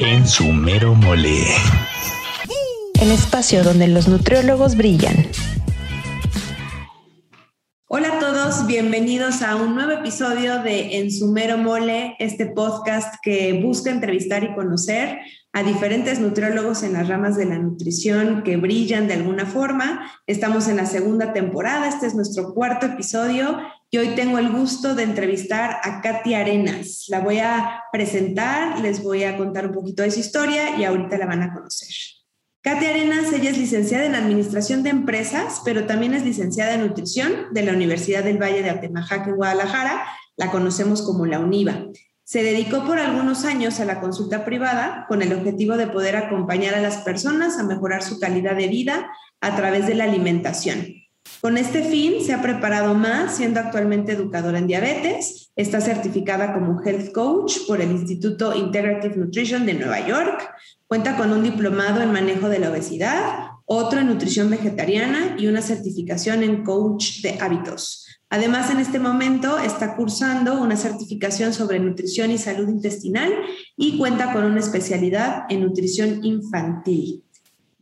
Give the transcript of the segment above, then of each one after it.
En su mero mole. El espacio donde los nutriólogos brillan. Hola a todos, bienvenidos a un nuevo episodio de En su mero mole, este podcast que busca entrevistar y conocer a diferentes nutriólogos en las ramas de la nutrición que brillan de alguna forma. Estamos en la segunda temporada, este es nuestro cuarto episodio y hoy tengo el gusto de entrevistar a Katy Arenas. La voy a presentar, les voy a contar un poquito de su historia y ahorita la van a conocer. Katy Arenas, ella es licenciada en Administración de Empresas, pero también es licenciada en Nutrición de la Universidad del Valle de Atemajac en Guadalajara. La conocemos como la UNIVA. Se dedicó por algunos años a la consulta privada con el objetivo de poder acompañar a las personas a mejorar su calidad de vida a través de la alimentación. Con este fin se ha preparado más, siendo actualmente educadora en diabetes. Está certificada como Health Coach por el Instituto Integrative Nutrition de Nueva York. Cuenta con un diplomado en manejo de la obesidad, otro en nutrición vegetariana y una certificación en coach de hábitos. Además, en este momento está cursando una certificación sobre nutrición y salud intestinal y cuenta con una especialidad en nutrición infantil.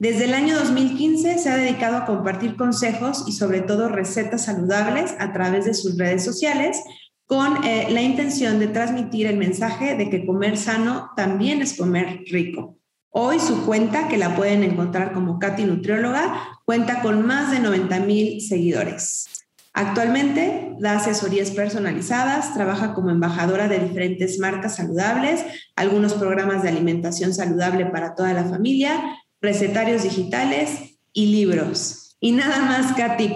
Desde el año 2015 se ha dedicado a compartir consejos y sobre todo recetas saludables a través de sus redes sociales con eh, la intención de transmitir el mensaje de que comer sano también es comer rico. Hoy su cuenta, que la pueden encontrar como Katy Nutrióloga, cuenta con más de 90 mil seguidores. Actualmente da asesorías personalizadas, trabaja como embajadora de diferentes marcas saludables, algunos programas de alimentación saludable para toda la familia, recetarios digitales y libros. Y nada más, Katy,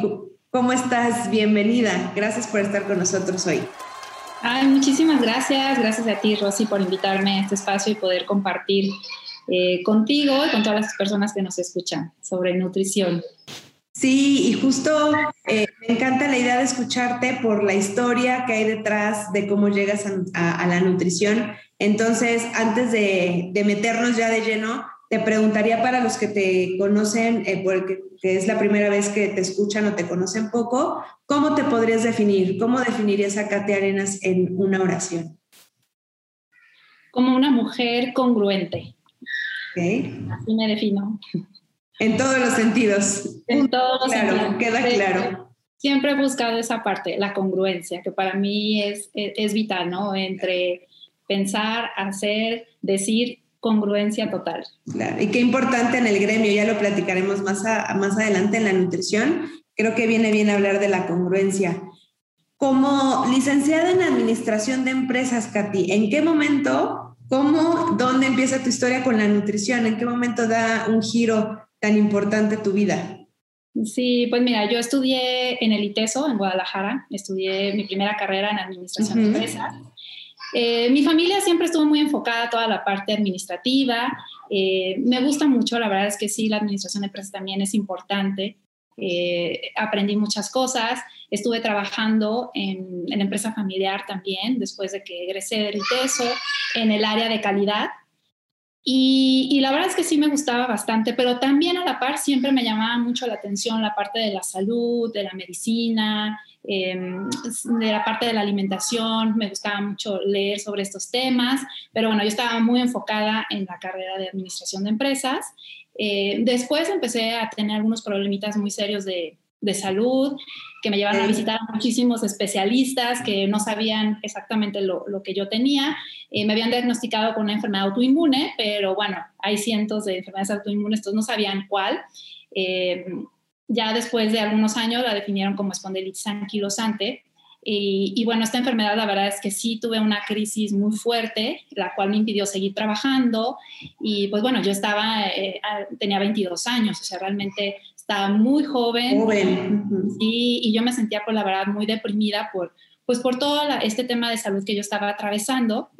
¿cómo estás? Bienvenida. Gracias por estar con nosotros hoy. Ay, muchísimas gracias. Gracias a ti, Rosy, por invitarme a este espacio y poder compartir eh, contigo y con todas las personas que nos escuchan sobre nutrición. Sí, y justo eh, me encanta la idea de escucharte por la historia que hay detrás de cómo llegas a, la nutrición. Entonces, antes de, meternos ya de lleno, te preguntaría para los que te conocen, eh, porque que es la primera vez que te escuchan o te conocen poco, ¿cómo te podrías definir? ¿Cómo definirías a Katy Arenas en una oración? Como una mujer congruente. Okay. Así me defino. En todos los sentidos. En todos los claro, Queda claro. Siempre he buscado esa parte, la congruencia, que para mí es, es, vital, ¿no? Entre pensar, hacer, decir, congruencia total. Claro, y qué importante en el gremio, ya lo platicaremos más, más adelante en la nutrición, creo que viene bien hablar de la congruencia. Como licenciada en Administración de Empresas, Katy, ¿en qué momento, cómo, dónde empieza tu historia con la nutrición? ¿En qué momento da un giro tan importante tu vida? Sí, pues mira, yo estudié en el ITESO, en Guadalajara, estudié mi primera carrera en administración de empresas. Eh, mi familia siempre estuvo muy enfocada a toda la parte administrativa. Eh, me gusta mucho, la verdad es que sí, la administración de empresas también es importante. Eh, aprendí muchas cosas. Estuve trabajando en, en empresa familiar también, después de que egresé del ITESO, en el área de calidad. Y, la verdad es que sí me gustaba bastante, pero también a la par siempre me llamaba mucho la atención la parte de la salud, de la medicina, em, de la parte de la alimentación. Me gustaba mucho leer sobre estos temas, pero bueno, yo estaba muy enfocada en la carrera de administración de empresas. Eh, después empecé a tener algunos problemitas muy serios de, de salud, que me llevaron a visitar a muchísimos especialistas que no sabían exactamente lo, lo que yo tenía. Eh, me habían diagnosticado con una enfermedad autoinmune, pero bueno, hay cientos de enfermedades autoinmunes, entonces no sabían cuál. Eh, ya después de algunos años la definieron como espondilitis anquilosante. Y, y, bueno, esta enfermedad la verdad es que sí tuve una crisis muy fuerte, la cual me impidió seguir trabajando. Y pues bueno, yo estaba, eh, tenía 22 años, o sea, realmente estaba muy joven. Joven. Y, y yo me sentía, pues, la verdad, muy deprimida por, pues, por todo este tema de salud que yo estaba atravesando.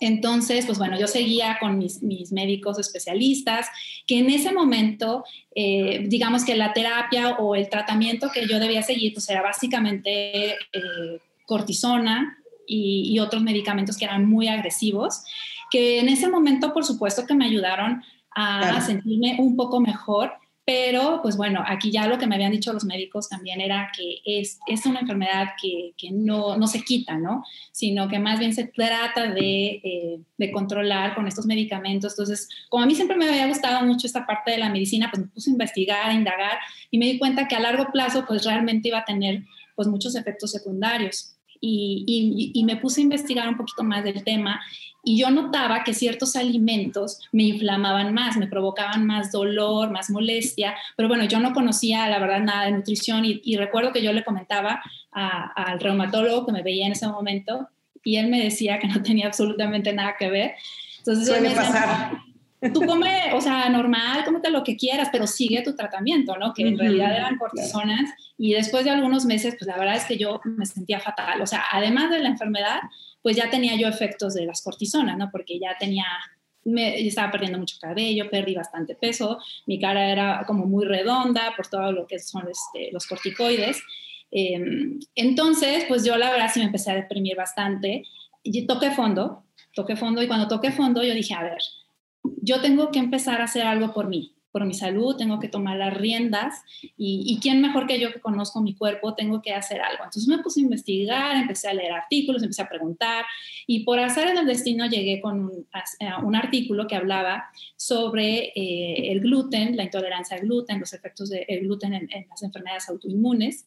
Entonces, pues bueno, yo seguía con mis, mis médicos especialistas, que en ese momento, eh, digamos que la terapia o el tratamiento que yo debía seguir, pues era básicamente eh, cortisona y, y, otros medicamentos que eran muy agresivos, que en ese momento, por supuesto, que me ayudaron a, a sentirme un poco mejor, pero pues bueno, aquí ya lo que me habían dicho los médicos también era que es, es una enfermedad que, que no, no, se quita, ¿no? Sino que más bien se trata de, eh, de, controlar con estos medicamentos. Entonces, como a mí siempre me había gustado mucho esta parte de la medicina, pues me puse a investigar, a indagar y me di cuenta que a largo plazo pues realmente iba a tener pues muchos efectos secundarios. Y, y, y, me puse a investigar un poquito más del tema y yo notaba que ciertos alimentos me inflamaban más, me provocaban más dolor, más molestia, pero bueno, yo no conocía la verdad nada de nutrición y, recuerdo que yo le comentaba al reumatólogo que me veía en ese momento y él me decía que no tenía absolutamente nada que ver. Entonces, Suele pasar. Tú come, o sea, normal, cómete lo que quieras, pero sigue tu tratamiento, ¿no? Que en realidad eran cortisonas y después de algunos meses, pues la verdad es que yo me sentía fatal. O sea, además de la enfermedad, pues ya tenía yo efectos de las cortisonas, ¿no? Porque ya tenía, me, estaba perdiendo mucho cabello, perdí bastante peso, mi cara era como muy redonda por todo lo que son este, los corticoides. Em, entonces, pues yo la verdad sí me empecé a deprimir bastante y toqué fondo, toqué fondo y cuando toqué fondo yo dije, a ver, yo tengo que empezar a hacer algo por mí por mi salud, tengo que tomar las riendas y, quién mejor que yo que conozco mi cuerpo, tengo que hacer algo. Entonces me puse a investigar, empecé a leer artículos, empecé a preguntar y por hacer en el destino llegué con un, un artículo que hablaba sobre eh, el gluten, la intolerancia al gluten, los efectos del gluten en, las enfermedades autoinmunes.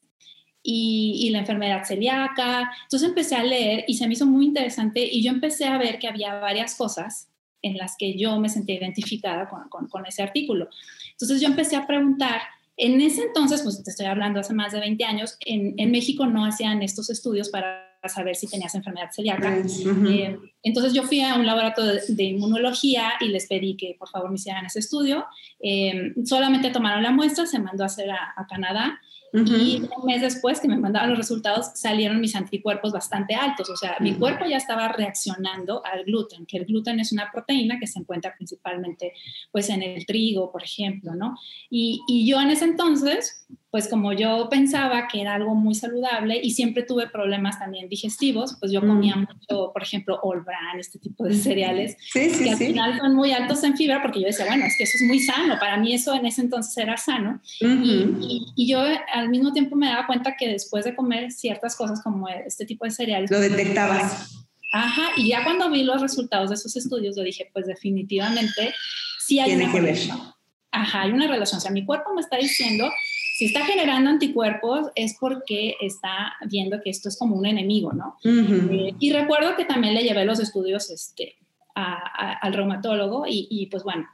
Y, y, la enfermedad celíaca. Entonces empecé a leer y se me hizo muy interesante y yo empecé a ver que había varias cosas en las que yo me sentía identificada con, con, ese artículo. Entonces yo empecé a preguntar, en ese entonces, pues te estoy hablando hace más de 20 años, en, en México no hacían estos estudios para saber si tenías enfermedad celíaca. Eh, entonces yo fui a un laboratorio de, inmunología y les pedí que por favor me hicieran ese estudio. Eh, solamente tomaron la muestra, se mandó a hacer a, a Canadá y un mes después que me mandaban los resultados, salieron mis anticuerpos bastante altos. O sea, mi cuerpo ya estaba reaccionando al gluten, que el gluten es una proteína que se encuentra principalmente pues, en el trigo, por ejemplo, ¿no? Y, y yo en ese entonces, pues como yo pensaba que era algo muy saludable y siempre tuve problemas también digestivos, pues yo comía mm. mucho, por ejemplo, All Bran, este tipo de cereales, sí, sí, que al sí. final son muy altos en fibra, porque yo decía, bueno, es que eso es muy sano, para mí eso en ese entonces era sano. y, y, y, yo al mismo tiempo me daba cuenta que después de comer ciertas cosas como este tipo de cereales... Lo detectabas. Ajá, y ya cuando vi los resultados de esos estudios, yo dije, pues definitivamente sí hay Tiene una que relación. ver. Ajá, hay una relación. O sea, mi cuerpo me está diciendo si está generando anticuerpos es porque está viendo que esto es como un enemigo, ¿no? Uh -huh. eh, y recuerdo que también le llevé los estudios este, a, a, al reumatólogo y, y pues bueno,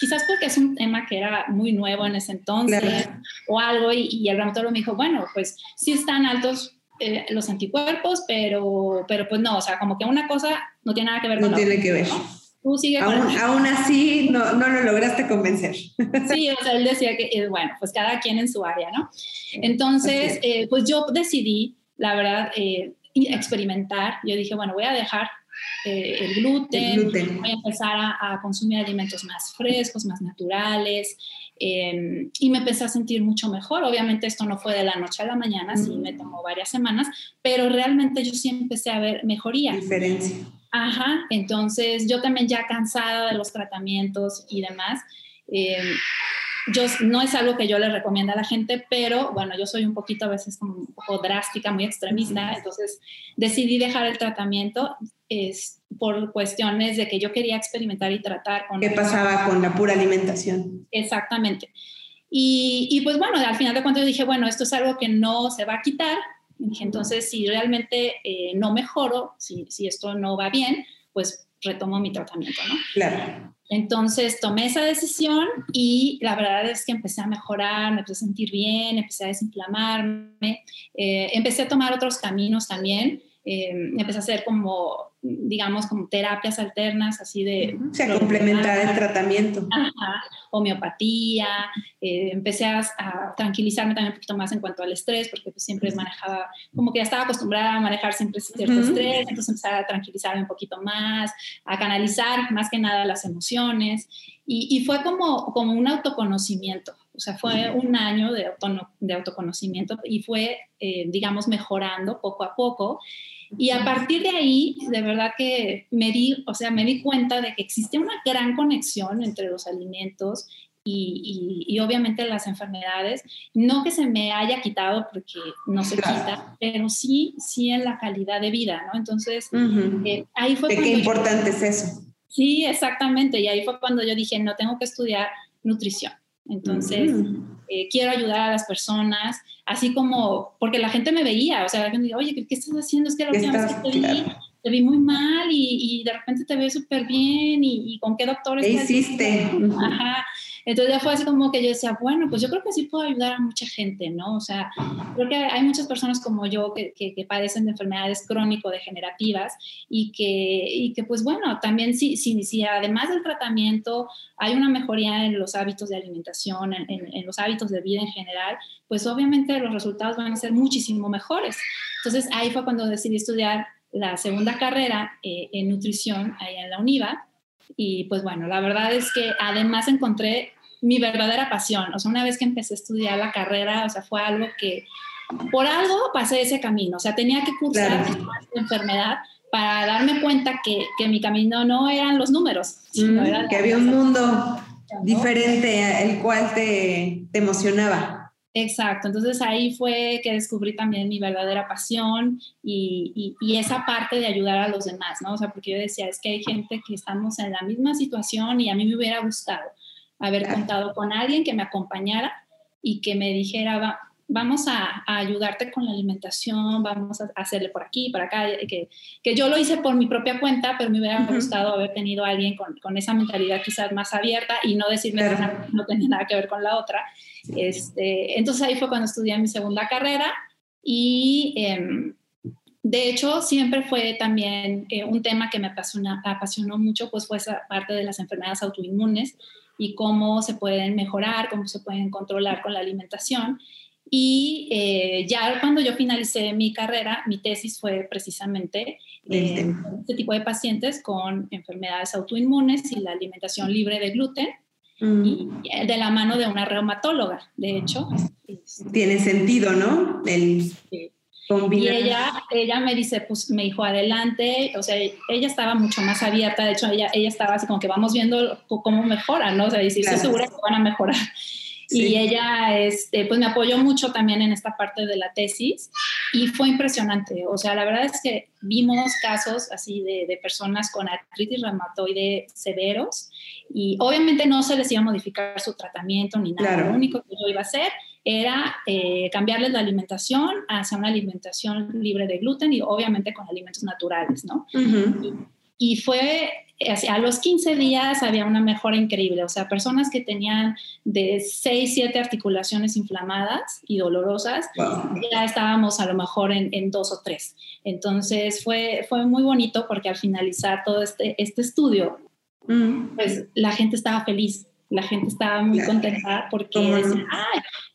quizás porque es un tema que era muy nuevo en ese entonces claro. o algo y, y, el reumatólogo me dijo, bueno, pues sí están altos eh, los anticuerpos, pero, pero pues no, o sea, como que una cosa no tiene nada que ver no con No tiene otra, que ver. ¿no? Tú sigue aún, con aún así no, no, lo lograste convencer. Sí, o sea, él decía que, eh, bueno, pues cada quien en su área, ¿no? Entonces, eh, pues yo decidí, la verdad, eh, experimentar. Yo dije, bueno, voy a dejar eh, el, gluten, el, gluten, voy a empezar a, a, consumir alimentos más frescos, más naturales, eh, y me empecé a sentir mucho mejor. Obviamente esto no fue de la noche a la mañana, mm. sí me tomó varias semanas, pero realmente yo sí empecé a ver mejoría. Diferencia. Ajá, entonces yo también ya cansada de los tratamientos y demás, eh, yo, no es algo que yo le recomiendo a la gente, pero bueno, yo soy un poquito a veces como un poco drástica, muy extremista, entonces decidí dejar el tratamiento es, por cuestiones de que yo quería experimentar y tratar con... ¿Qué pasaba con la pura alimentación? Exactamente. Y, y pues bueno, al final de cuentas dije, bueno, esto es algo que no se va a quitar, Dije, entonces, si realmente eh, no mejoro, si, si, esto no va bien, pues retomo mi tratamiento, ¿no? Claro. Entonces tomé esa decisión y la verdad es que empecé a mejorar, me empecé a sentir bien, empecé a desinflamarme, eh, empecé a tomar otros caminos también, eh, empecé a hacer como digamos, como terapias alternas, así de... O sea, complementar el tratamiento. Ajá, homeopatía, eh, empecé a, a, tranquilizarme también un poquito más en cuanto al estrés, porque pues siempre manejaba, como que ya estaba acostumbrada a manejar siempre cierto uh -huh. estrés, entonces empecé a tranquilizarme un poquito más, a canalizar más que nada las emociones, y, y fue como, como un autoconocimiento, o sea, fue un año de, auto, de autoconocimiento y fue, eh, digamos, mejorando poco a poco. Y a partir de ahí, de verdad que me di, o sea, me di cuenta de que existe una gran conexión entre los alimentos y, obviamente las enfermedades, no que se me haya quitado porque no se quita, pero sí, sí en la calidad de vida, ¿no? Entonces, eh, ahí fue... ¿De qué importante es eso? Sí, exactamente, y ahí fue cuando yo dije, no, tengo que estudiar nutrición. Entonces, eh, quiero ayudar a las personas, así como, porque la gente me veía, o sea, la gente me dice, oye, ¿qué, estás haciendo? Es que la última vez que te vi, te vi muy mal y, de repente te veo súper bien y, con qué doctor ¿Qué hiciste? Ajá. Entonces ya fue así como que yo decía, bueno, pues yo creo que sí puedo ayudar a mucha gente, ¿no? O sea, creo que hay muchas personas como yo que, que, padecen de enfermedades crónico-degenerativas y que, y que, pues bueno, también si, si, si, además del tratamiento hay una mejoría en los hábitos de alimentación, en, en, los hábitos de vida en general, pues obviamente los resultados van a ser muchísimo mejores. Entonces ahí fue cuando decidí estudiar la segunda carrera eh, en nutrición ahí en la UNIVA. Y pues bueno, la verdad es que además encontré mi verdadera pasión. O sea, una vez que empecé a estudiar la carrera, o sea, fue algo que por algo pasé ese camino. O sea, tenía que cursar claro. enfermedad para darme cuenta que, que, mi camino no eran los números. Sino mm, que había un mundo diferente el cual te, te emocionaba. Exacto, entonces ahí fue que descubrí también mi verdadera pasión y, y, esa parte de ayudar a los demás, ¿no? O sea, porque yo decía, es que hay gente que estamos en la misma situación y a mí me hubiera gustado haber contado con alguien que me acompañara y que me dijera, vamos a, ayudarte con la alimentación, vamos a hacerle por aquí, por acá, que, que yo lo hice por mi propia cuenta, pero me hubiera gustado haber tenido a alguien con, con, esa mentalidad quizás más abierta y no decirme que no tenía nada que ver con la otra. Este, entonces ahí fue cuando estudié mi segunda carrera y... Em, de hecho, siempre fue también eh, un tema que me apasionó, apasionó mucho, pues fue esa parte de las enfermedades autoinmunes y cómo se pueden mejorar, cómo se pueden controlar con la alimentación. Y eh, ya cuando yo finalicé mi carrera, mi tesis fue precisamente eh, este tipo de pacientes con enfermedades autoinmunes y la alimentación libre de gluten, mm. y de la mano de una reumatóloga, de hecho. Tiene sentido, ¿no? El, y ella, ella me dice, pues me dijo, adelante, o sea, ella estaba mucho más abierta, de hecho, ella, ella estaba así como que vamos viendo cómo mejora, ¿no? O sea, dice, estoy segura que van a mejorar. Y ella, este, pues me apoyó mucho también en esta parte de la tesis y fue impresionante. O sea, la verdad es que vimos casos así de, de personas con artritis reumatoide severos y obviamente no se les iba a modificar su tratamiento ni nada. Lo único que yo iba a hacer era eh, cambiarles la alimentación hacia una alimentación libre de gluten y obviamente con alimentos naturales, ¿no? y, fue, a los 15 días había una mejora increíble, o sea, personas que tenían de 6, 7 articulaciones inflamadas y dolorosas, ya estábamos a lo mejor en, en, dos o tres. Entonces fue, fue muy bonito porque al finalizar todo este, este estudio, pues la gente estaba feliz la gente estaba muy contenta porque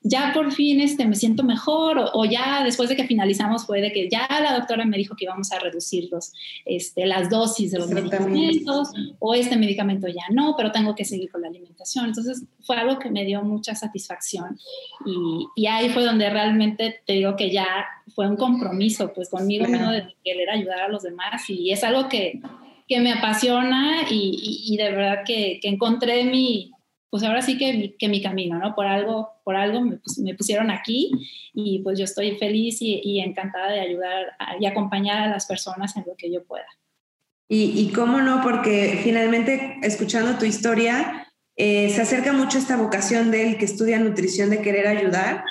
ya por fin este, me siento mejor, o, ya después de que finalizamos fue de que ya la doctora me dijo que íbamos a reducir los, este, las dosis de los medicamentos, o este medicamento ya no, pero tengo que seguir con la alimentación. Entonces fue algo que me dio mucha satisfacción y, y ahí fue donde realmente te digo que ya fue un compromiso pues conmigo mismo de querer ayudar a los demás y es algo que, que me apasiona y, y, de verdad que, que encontré mi, pues ahora sí que mi, que mi camino, ¿no? Por algo, por algo me, pusieron aquí y pues yo estoy feliz y, encantada de ayudar y acompañar a las personas en lo que yo pueda. Y, y cómo no, porque finalmente escuchando tu historia, eh, se acerca mucho esta vocación del que estudia nutrición de querer ayudar.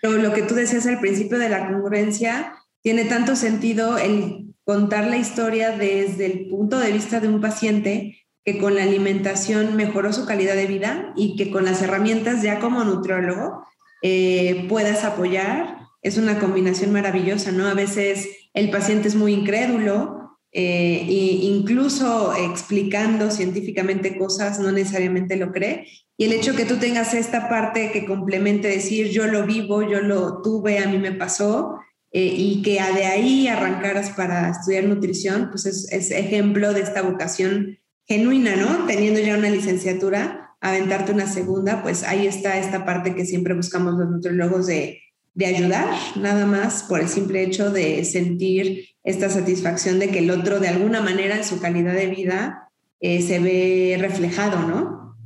Pero lo que tú decías al principio de la congruencia, tiene tanto sentido el contar la historia desde el punto de vista de un paciente que con la alimentación mejoró su calidad de vida y que con las herramientas ya como nutriólogo eh, puedas apoyar. Es una combinación maravillosa, ¿no? A veces el paciente es muy incrédulo e incluso explicando científicamente cosas no necesariamente lo cree. Y el hecho que tú tengas esta parte que complemente decir yo lo vivo, yo lo tuve, a mí me pasó, eh, y que de ahí arrancaras para estudiar nutrición, pues es, es ejemplo de esta vocación genuina, ¿no? Teniendo ya una licenciatura, aventarte una segunda, pues ahí está esta parte que siempre buscamos los nutriólogos de, de ayudar, nada más por el simple hecho de sentir esta satisfacción de que el otro de alguna manera en su calidad de vida eh, se ve reflejado, ¿no?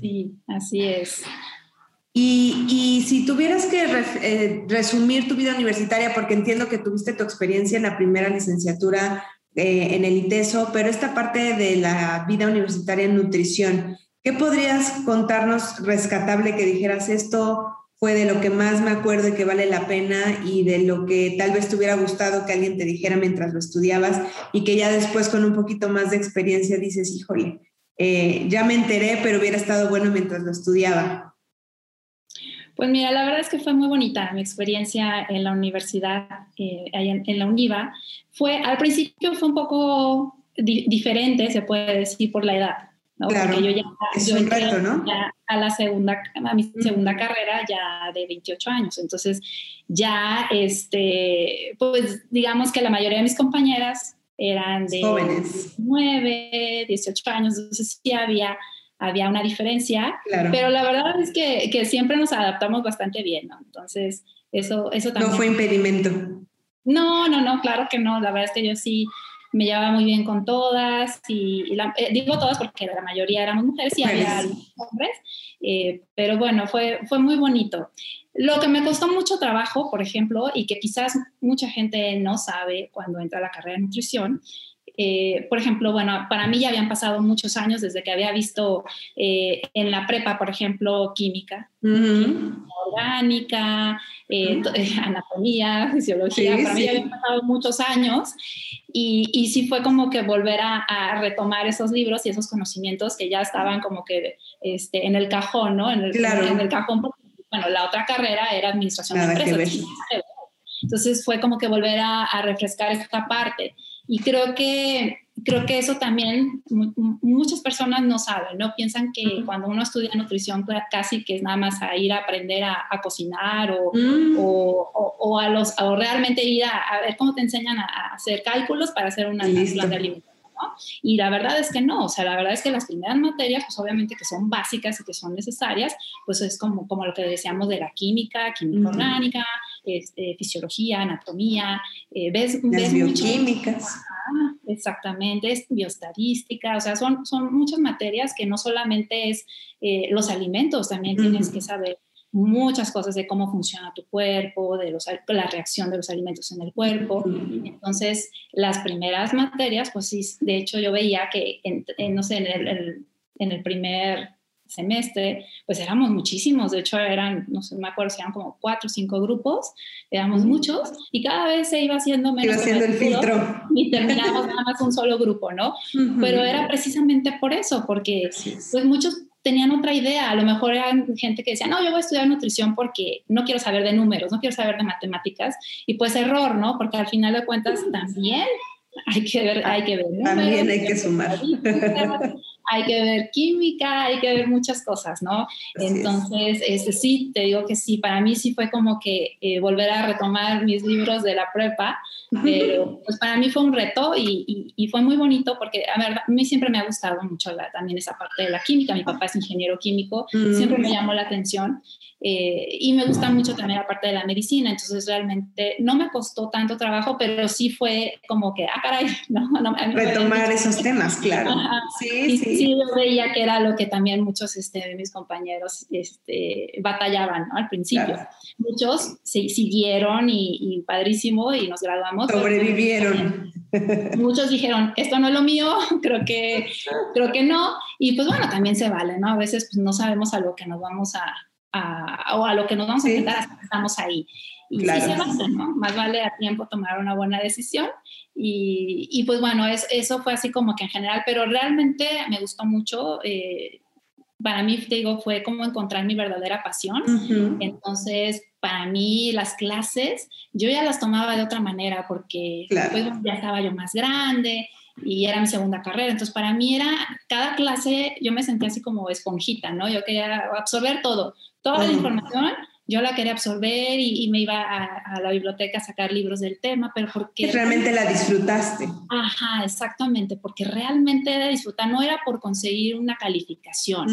Sí, así es. Y, si tuvieras que eh, resumir tu vida universitaria, porque entiendo que tuviste tu experiencia en la primera licenciatura eh, en el ITESO, pero esta parte de la vida universitaria en nutrición, ¿qué podrías contarnos rescatable que dijeras esto fue de lo que más me acuerdo y que vale la pena y de lo que tal vez te hubiera gustado que alguien te dijera mientras lo estudiabas y que ya después con un poquito más de experiencia dices, híjole, eh, ya me enteré, pero hubiera estado bueno mientras lo estudiaba? Pues mira, la verdad es que fue muy bonita mi experiencia en la universidad, eh, en, la UNIVA. Fue, al principio fue un poco diferente, se puede decir, por la edad. ¿no? Claro, Porque yo ya, es un reto, ¿no? a la segunda, a mi segunda carrera ya de 28 años. Entonces, ya, este, pues digamos que la mayoría de mis compañeras eran de Jóvenes. 9, 18 años, entonces sí había, había una diferencia, pero la verdad es que, que, siempre nos adaptamos bastante bien, ¿no? Entonces, eso, eso también. No fue impedimento. No, no, no, claro que no, la verdad es que yo sí me llevaba muy bien con todas y, eh, digo todas porque la mayoría éramos mujeres y había hombres, eh, pero bueno, fue, fue muy bonito. Lo que me costó mucho trabajo, por ejemplo, y que quizás mucha gente no sabe cuando entra a la carrera de nutrición, eh, por ejemplo, bueno, para mí ya habían pasado muchos años desde que había visto eh, en la prepa, por ejemplo, química, orgánica, eh, anatomía, fisiología. para mí ya habían pasado muchos años y, y sí fue como que volver a, retomar esos libros y esos conocimientos que ya estaban como que este, en el cajón, ¿no? En el, en el cajón, bueno, la otra carrera era administración de empresas. Entonces fue como que volver a, a refrescar esta parte. Y creo que, creo que eso también muchas personas no saben, ¿no? Piensan que cuando uno estudia nutrición casi que es nada más a ir a aprender a, cocinar mm. o, o, a los, o realmente ir a, ver cómo te enseñan a, hacer cálculos para hacer una plan de alimentos. Y la verdad es que no, o sea, la verdad es que las primeras materias, pues obviamente que son básicas y que son necesarias, pues es como, como lo que decíamos de la química, química orgánica, este, fisiología, anatomía, eh, ves, las bioquímicas. exactamente, es bioestadística, o sea, son, son muchas materias que no solamente es eh, los alimentos, también tienes que saber muchas cosas de cómo funciona tu cuerpo, de los, la reacción de los alimentos en el cuerpo. Entonces, las primeras materias, pues sí, de hecho yo veía que, en, no sé, en el, en el primer semestre, pues éramos muchísimos, de hecho eran, no sé, me acuerdo si eran como cuatro o cinco grupos, éramos muchos y cada vez se iba haciendo menos. Iba haciendo el filtro. Y terminamos nada más un solo grupo, ¿no? Pero era precisamente por eso, porque pues muchos tenían otra idea, a lo mejor eran gente que decía, no, yo voy a estudiar nutrición porque no quiero saber de números, no quiero saber de matemáticas, y pues error, ¿no? Porque al final de cuentas también hay que ver, hay que ver números, También hay que sumar. Hay que ver química, hay que ver muchas cosas, ¿no? Entonces, este, sí, te digo que sí, para mí sí fue como que eh, volver a retomar mis libros de la prepa, pero pues para mí fue un reto y, y, fue muy bonito porque, a ver, a mí siempre me ha gustado mucho la, también esa parte de la química, mi papá es ingeniero químico, siempre me llamó la atención eh, y me gusta mucho también la parte de la medicina, entonces realmente no me costó tanto trabajo, pero sí fue como que, ah, caray, ¿no? no Retomar esos temas, claro. sí, sí, sí. Yo veía que era lo que también muchos este, de mis compañeros este, batallaban ¿no? al principio. Muchos sí, siguieron y, y, padrísimo y nos graduamos. Sobrevivieron. Muchos dijeron, esto no es lo mío, creo que, creo que no. Y pues bueno, también se vale, ¿no? A veces pues, no sabemos a lo que nos vamos a, o a lo que nos vamos a enfrentar hasta que estamos ahí. Y sí se ¿no? Más vale a tiempo tomar una buena decisión. Y, y pues bueno, es, eso fue así como que en general, pero realmente me gustó mucho. Eh, para mí, te digo, fue como encontrar mi verdadera pasión. Entonces, para mí las clases, yo ya las tomaba de otra manera porque después ya estaba yo más grande y era mi segunda carrera. Entonces, para mí era, cada clase yo me sentía así como esponjita, ¿no? Yo quería absorber todo, toda la información yo la quería absorber y, me iba a, la biblioteca a sacar libros del tema, pero porque... Realmente la disfrutaste. Ajá, exactamente, porque realmente era disfrutar, no era por conseguir una calificación,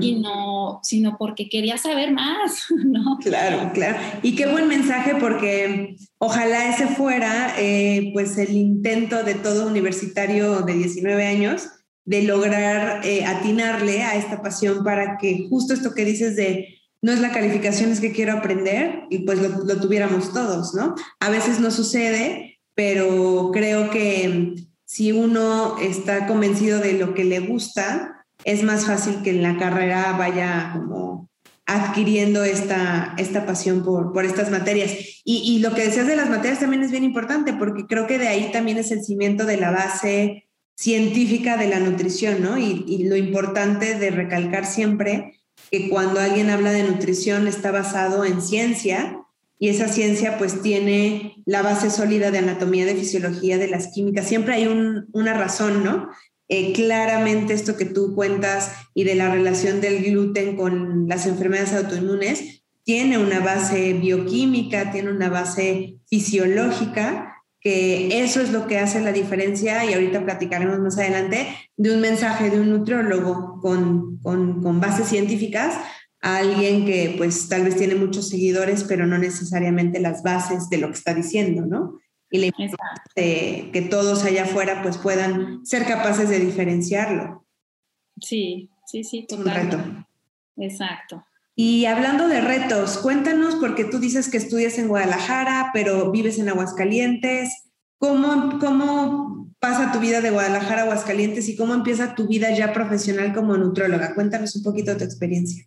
Sino, sino porque quería saber más, ¿no? Claro, claro. Y qué buen mensaje porque ojalá ese fuera eh, pues el intento de todo universitario de 19 años de lograr eh, atinarle a esta pasión para que justo esto que dices de no es la calificación, es que quiero aprender y pues lo, lo tuviéramos todos, ¿no? A veces no sucede, pero creo que si uno está convencido de lo que le gusta, es más fácil que en la carrera vaya como adquiriendo esta, esta pasión por, por estas materias. Y, y, lo que decías de las materias también es bien importante, porque creo que de ahí también es el cimiento de la base científica de la nutrición, ¿no? Y, y lo importante de recalcar siempre que cuando alguien habla de nutrición está basado en ciencia y esa ciencia pues tiene la base sólida de anatomía, de fisiología, de las químicas. Siempre hay un, una razón, ¿no? Eh, claramente esto que tú cuentas y de la relación del gluten con las enfermedades autoinmunes tiene una base bioquímica, tiene una base fisiológica, que eso es lo que hace la diferencia y ahorita platicaremos más adelante de un mensaje de un nutriólogo con, con, con bases científicas a alguien que pues tal vez tiene muchos seguidores, pero no necesariamente las bases de lo que está diciendo, ¿no? Y le de que todos allá afuera pues puedan ser capaces de diferenciarlo. Sí, sí, sí, totalmente. Un reto. Exacto. Y hablando de retos, cuéntanos, porque tú dices que estudias en Guadalajara, pero vives en Aguascalientes. ¿Cómo, ¿Cómo pasa tu vida de Guadalajara a Aguascalientes y cómo empieza tu vida ya profesional como nutróloga? Cuéntanos un poquito de tu experiencia.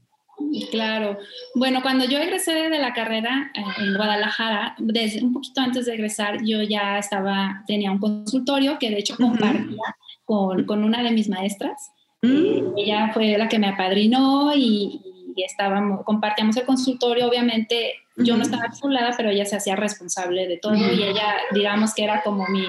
Claro. Bueno, cuando yo egresé de la carrera eh, en Guadalajara, desde un poquito antes de egresar, yo ya estaba, tenía un consultorio que de hecho compartía con, con, una de mis maestras. Mm. ella fue la que me apadrinó y, y, estábamos, compartíamos el consultorio. Obviamente, yo no estaba titulada, pero ella se hacía responsable de todo y ella, digamos que era como mi,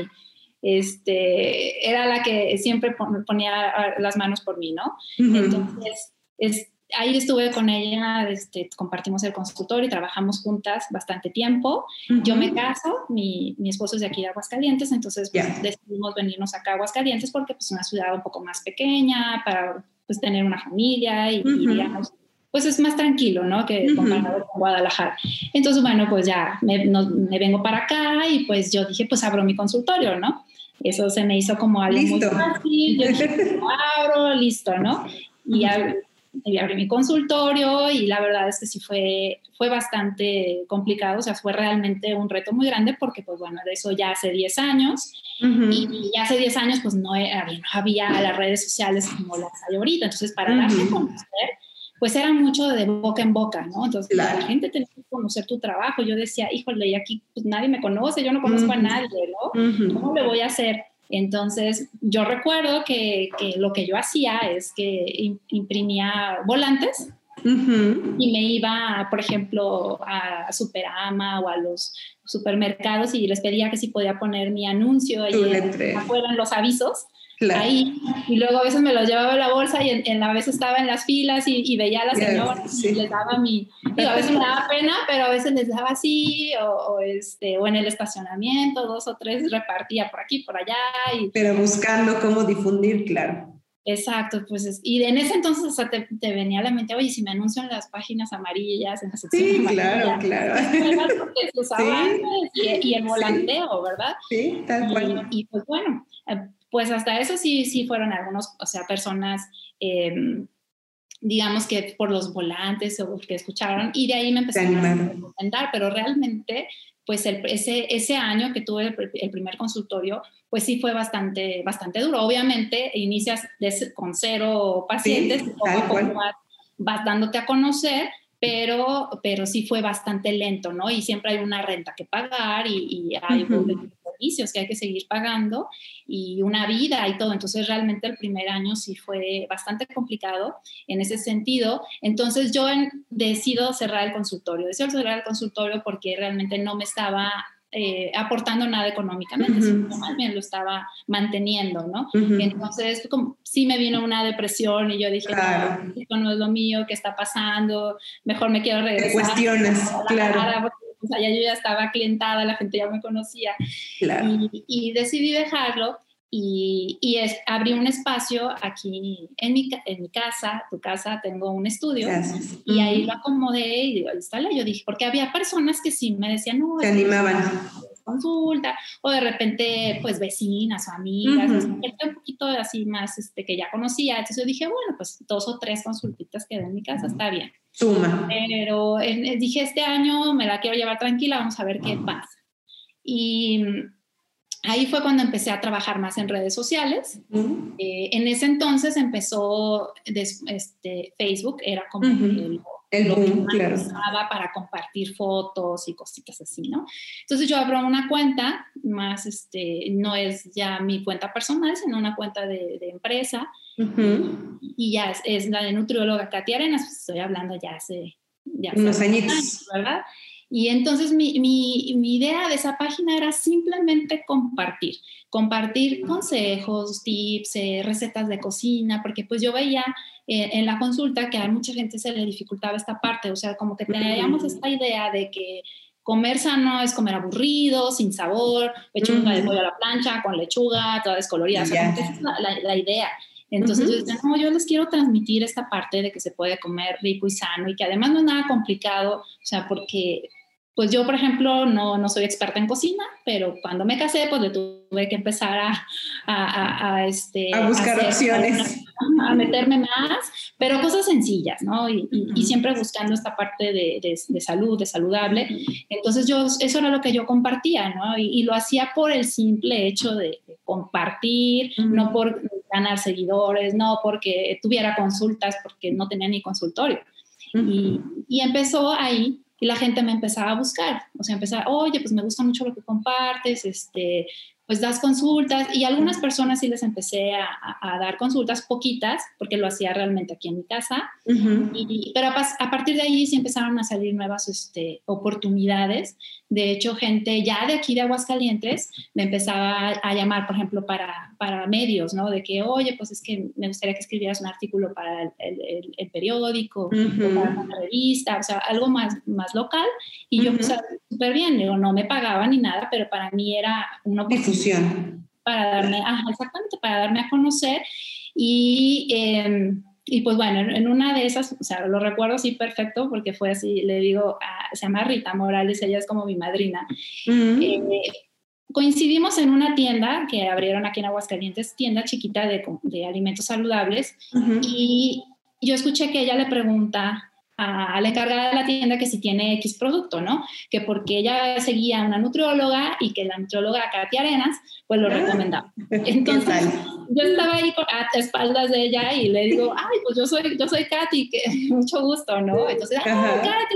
este, era la que siempre ponía las manos por mí, ¿no? Entonces, es, ahí estuve con ella, este, compartimos el consultorio y trabajamos juntas bastante tiempo. Yo me caso, mi, mi, esposo es de aquí de Aguascalientes, entonces pues, decidimos venirnos acá a Aguascalientes porque pues, es una ciudad un poco más pequeña para pues, tener una familia y, digamos, pues es más tranquilo, ¿no? Que comparado con Guadalajara. Entonces, bueno, pues ya me, me, vengo para acá y pues yo dije, pues abro mi consultorio, ¿no? Eso se me hizo como algo muy fácil. Yo dije, pues, abro, listo, ¿no? Y y abrí mi consultorio y la verdad es que sí fue, fue bastante complicado, o sea, fue realmente un reto muy grande porque, pues bueno, de eso ya hace 10 años y, ya hace 10 años pues no, era, no había las redes sociales como las hay ahorita, entonces para darme a conocer, pues era mucho de boca en boca, ¿no? Entonces la gente tenía que conocer tu trabajo, yo decía, híjole, y aquí pues nadie me conoce, yo no conozco a nadie, ¿no? ¿Cómo le voy a hacer? Entonces, yo recuerdo que, lo que yo hacía es que imprimía volantes y me iba, por ejemplo, a Superama o a los supermercados y les pedía que si podía poner mi anuncio ahí afuera en los avisos ahí. Y luego a veces me los llevaba a la bolsa y en, la vez estaba en las filas y, veía a las señoras y les daba mi... a veces me daba pena, pero a veces les daba así o, este, o en el estacionamiento, dos o tres repartía por aquí, por allá. Y, pero buscando cómo difundir, claro. Exacto, pues y en ese entonces o te, te, venía a la mente, oye, si me anuncio en las páginas amarillas, en las secciones sí, claro, claro. sí, y, y, el volanteo, ¿verdad? Sí, tal cual. Y, y pues bueno, eh, pues hasta eso sí, sí fueron algunos, o sea, personas, em, digamos que por los volantes o que escucharon, y de ahí me empezaron a recomendar, pero realmente, pues ese, ese año que tuve el, primer consultorio, pues sí fue bastante, bastante duro. Obviamente, inicias con cero pacientes, sí, vas dándote a conocer, pero, pero sí fue bastante lento, ¿no? Y siempre hay una renta que pagar y, y hay servicios que hay que seguir pagando y una vida y todo. Entonces realmente el primer año sí fue bastante complicado en ese sentido. Entonces yo decido cerrar el consultorio. Decido cerrar el consultorio porque realmente no me estaba eh, aportando nada económicamente, sino más bien lo estaba manteniendo, ¿no? Entonces, como, sí me vino una depresión y yo dije, no, esto no es lo mío, ¿qué está pasando? Mejor me quiero regresar. Te cuestiones, claro. O sea, ya yo ya estaba clientada, la gente ya me conocía. Claro. Y, y decidí dejarlo y, y es, abrí un espacio aquí en mi, en mi casa, tu casa, tengo un estudio y ahí lo acomodé y digo, instala. Yo dije, porque había personas que sí me decían, no, se animaban. consulta, o de repente, pues vecinas o amigas, un poquito así más este, que ya conocía. Entonces yo dije, bueno, pues dos o tres consultitas que en mi casa está bien. Suma. Pero dije, este año me la quiero llevar tranquila, vamos a ver qué pasa. Y ahí fue cuando empecé a trabajar más en redes sociales. Eh, en ese entonces empezó este, Facebook, era como el, lo que usaba para compartir fotos y cositas así, ¿no? Entonces yo abro una cuenta, más, este, no es ya mi cuenta personal, sino una cuenta de, empresa. Y ya es, la de nutrióloga Katia Arenas, pues, estoy hablando ya hace... Ya Unos añitos. ¿verdad? Y entonces mi, mi, mi, idea de esa página era simplemente compartir, compartir consejos, tips, eh, recetas de cocina, porque pues yo veía eh, en la consulta que a mucha gente se le dificultaba esta parte, o sea, como que teníamos esta idea de que comer sano es comer aburrido, sin sabor, pechuga de pollo a la plancha, con lechuga, toda descolorida, o sea, esa es la, la, idea. Entonces yo decía, no, yo les quiero transmitir esta parte de que se puede comer rico y sano y que además no es nada complicado, o sea, porque pues yo, por ejemplo, no, no, soy experta en cocina, pero cuando me casé, pues le tuve que empezar a, a, a, este, a buscar opciones. A, meterme más, pero cosas sencillas, ¿no? Y, y, siempre buscando esta parte de, de, salud, de saludable. Entonces yo, eso era lo que yo compartía, ¿no? Y, lo hacía por el simple hecho de, compartir, no por ganar seguidores, no porque tuviera consultas, porque no tenía ni consultorio. y, y empezó ahí y la gente me empezaba a buscar, o sea, empezaba, oye, pues me gusta mucho lo que compartes, este, pues das consultas y algunas personas sí les empecé a, dar consultas, poquitas, porque lo hacía realmente aquí en mi casa, y, pero a, partir de ahí sí empezaron a salir nuevas este, oportunidades. De hecho, gente ya de aquí de Aguascalientes me empezaba a, llamar, por ejemplo, para, para medios, ¿no? De que, oye, pues es que me gustaría que escribieras un artículo para el, el, periódico, o para una revista, o sea, algo más, más local, y yo, pues, súper bien, digo, no me pagaban ni nada, pero para mí era una oportunidad para darme, exactamente, para darme a conocer. Y, em, y pues bueno, en, una de esas, o sea, lo recuerdo así perfecto porque fue así, le digo, se llama Rita Morales, ella es como mi madrina. Eh, coincidimos en una tienda que abrieron aquí en Aguascalientes, tienda chiquita de, de alimentos saludables, y yo escuché que ella le pregunta a, la encargada de la tienda que si tiene X producto, ¿no? Que porque ella seguía a una nutrióloga y que la nutrióloga Katy Arenas, pues lo ah, recomendaba. Entonces, yo estaba ahí a espaldas de ella y le digo, ay, pues yo soy, yo soy Katy, que mucho gusto, ¿no? Entonces, ah, Katy,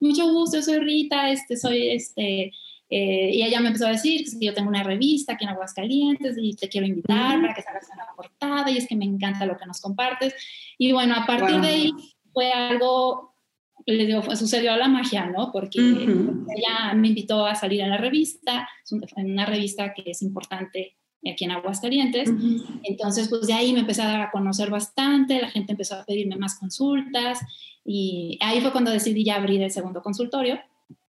mucho gusto, soy Rita, este, soy este... Eh, y ella me empezó a decir que yo tengo una revista aquí en Aguascalientes y te quiero invitar para que salgas en la portada y es que me encanta lo que nos compartes. Y bueno, a partir de ahí fue algo, les digo, sucedió a la magia, ¿no? Porque ella me invitó a salir en la revista, en una revista que es importante aquí en Aguascalientes. Entonces, pues de ahí me empecé a dar a conocer bastante, la gente empezó a pedirme más consultas y ahí fue cuando decidí ya abrir el segundo consultorio.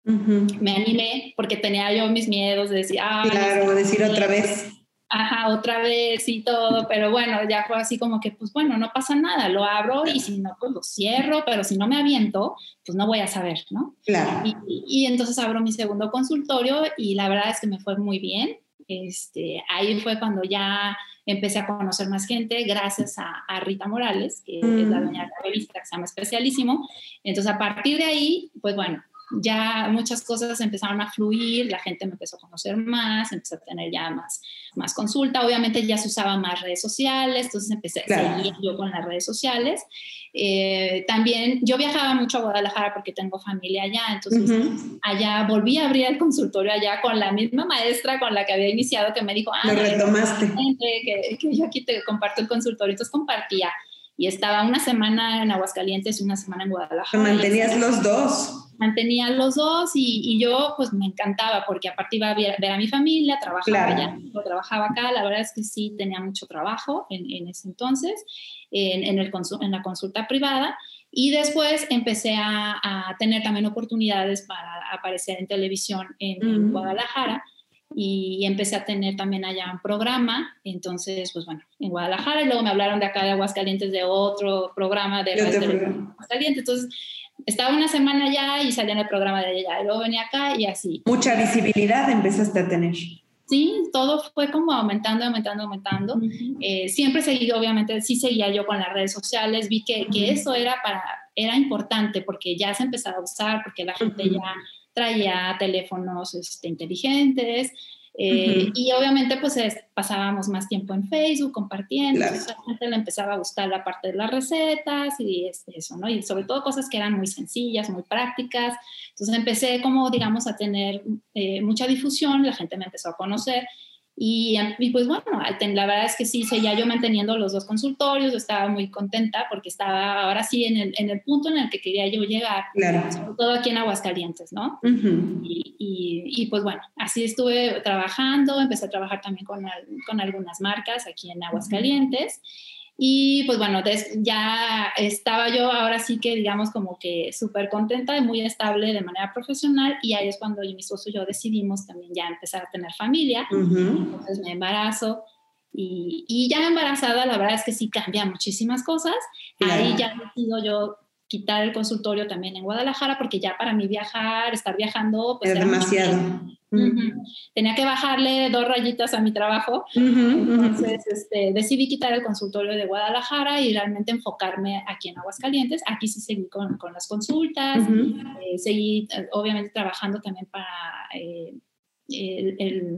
Me animé porque tenía yo mis miedos de decir, ah, claro, decir otra vez ajá, otra vez y todo, pero bueno, ya fue así como que, pues bueno, no pasa nada, lo abro y si no, pues lo cierro, pero si no me aviento, pues no voy a saber, ¿no? Claro. Y, y, entonces abro mi segundo consultorio y la verdad es que me fue muy bien. Este, ahí fue cuando ya empecé a conocer más gente gracias a, a Rita Morales, que es la mm. dueña de la revista que se llama Especialísimo. Entonces, a partir de ahí, pues bueno, ya muchas cosas empezaron a fluir, la gente me empezó a conocer más, empecé a tener ya más, más consulta, obviamente ya se usaban más redes sociales, entonces empecé a seguir yo con las redes sociales. Eh, también yo viajaba mucho a Guadalajara porque tengo familia allá, entonces allá volví a abrir el consultorio allá con la misma maestra con la que había iniciado que me dijo, ah, retomaste. Que, que yo aquí te comparto el consultorio, entonces compartía y estaba una semana en Aguascalientes y una semana en Guadalajara. Mantenías los dos. Mantenía los dos y, y, yo pues me encantaba porque aparte iba a ver, a mi familia, trabajaba allá, trabajaba acá, la verdad es que sí tenía mucho trabajo en, en ese entonces, en, en, el en la consulta privada. Y después empecé a, a, tener también oportunidades para aparecer en televisión en, Guadalajara y empecé a tener también allá un programa, entonces, pues bueno, en Guadalajara y luego me hablaron de acá de Aguascalientes de otro programa de, Aguascalientes, entonces estaba una semana allá y salía en el programa de allá, y luego venía acá y así. Mucha visibilidad empezaste a tener. Sí, todo fue como aumentando, aumentando, aumentando. Eh, siempre seguí, obviamente, sí seguía yo con las redes sociales, vi que, que, eso era, para, era importante porque ya se empezaba a usar, porque la gente ya traía teléfonos este, inteligentes, eh, y obviamente pues pasábamos más tiempo en Facebook compartiendo, a la gente le empezaba a gustar la parte de las recetas y eso, ¿no? Y sobre todo cosas que eran muy sencillas, muy prácticas. Entonces empecé como, digamos, a tener eh, mucha difusión, la gente me empezó a conocer y, pues bueno, la verdad es que sí, seguía yo manteniendo los dos consultorios, estaba muy contenta porque estaba ahora sí en el, en el punto en el que quería yo llegar, sobre todo aquí en Aguascalientes, ¿no? y, y, pues bueno, así estuve trabajando, empecé a trabajar también con, con algunas marcas aquí en Aguascalientes. Y pues bueno, ya estaba yo ahora sí que digamos como que súper contenta y muy estable de manera profesional y ahí es cuando mi esposo y yo decidimos también ya empezar a tener familia. Entonces me embarazo y, y, ya embarazada la verdad es que sí cambia muchísimas cosas. Ahí ya decido yo quitar el consultorio también en Guadalajara porque ya para mí viajar, estar viajando, pues es demasiado. Tenía que bajarle dos rayitas a mi trabajo. Entonces este, decidí quitar el consultorio de Guadalajara y realmente enfocarme aquí en Aguascalientes. Aquí sí seguí con, con las consultas, eh, seguí eh, obviamente trabajando también para... Eh,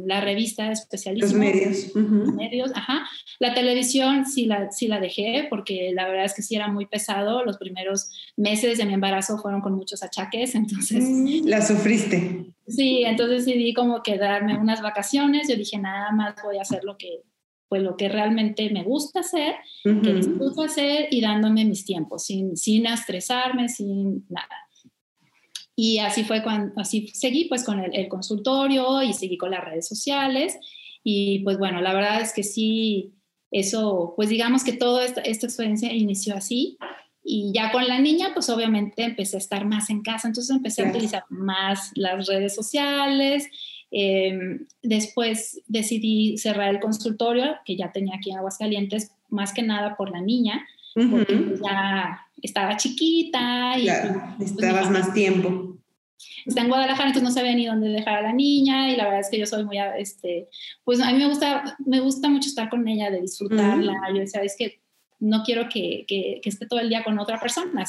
la revista especialista. Los medios. medios, ajá. La televisión sí la, sí la dejé porque la verdad es que sí era muy pesado. Los primeros meses de mi embarazo fueron con muchos achaques, entonces... Mm, la sufriste. Sí, entonces decidí como quedarme unas vacaciones. Yo dije, nada más voy a hacer lo que, pues lo que realmente me gusta hacer, que disfruto hacer y dándome mis tiempos, sin, sin estresarme, sin nada. Y así fue cuando, así seguí pues con el, consultorio y seguí con las redes sociales. Y pues bueno, la verdad es que sí, eso, pues digamos que toda esta, experiencia inició así. Y ya con la niña, pues obviamente empecé a estar más en casa, entonces empecé a utilizar más las redes sociales. Em, después decidí cerrar el consultorio que ya tenía aquí en Aguascalientes, más que nada por la niña, porque ya estaba chiquita y pues, estabas más tiempo. Está en Guadalajara, entonces no sabía ni dónde dejar a la niña y la verdad es que yo soy muy, este, pues a mí me gusta, me gusta mucho estar con ella, de disfrutarla. Yo decía, es que no quiero que, que, esté todo el día con otra persona.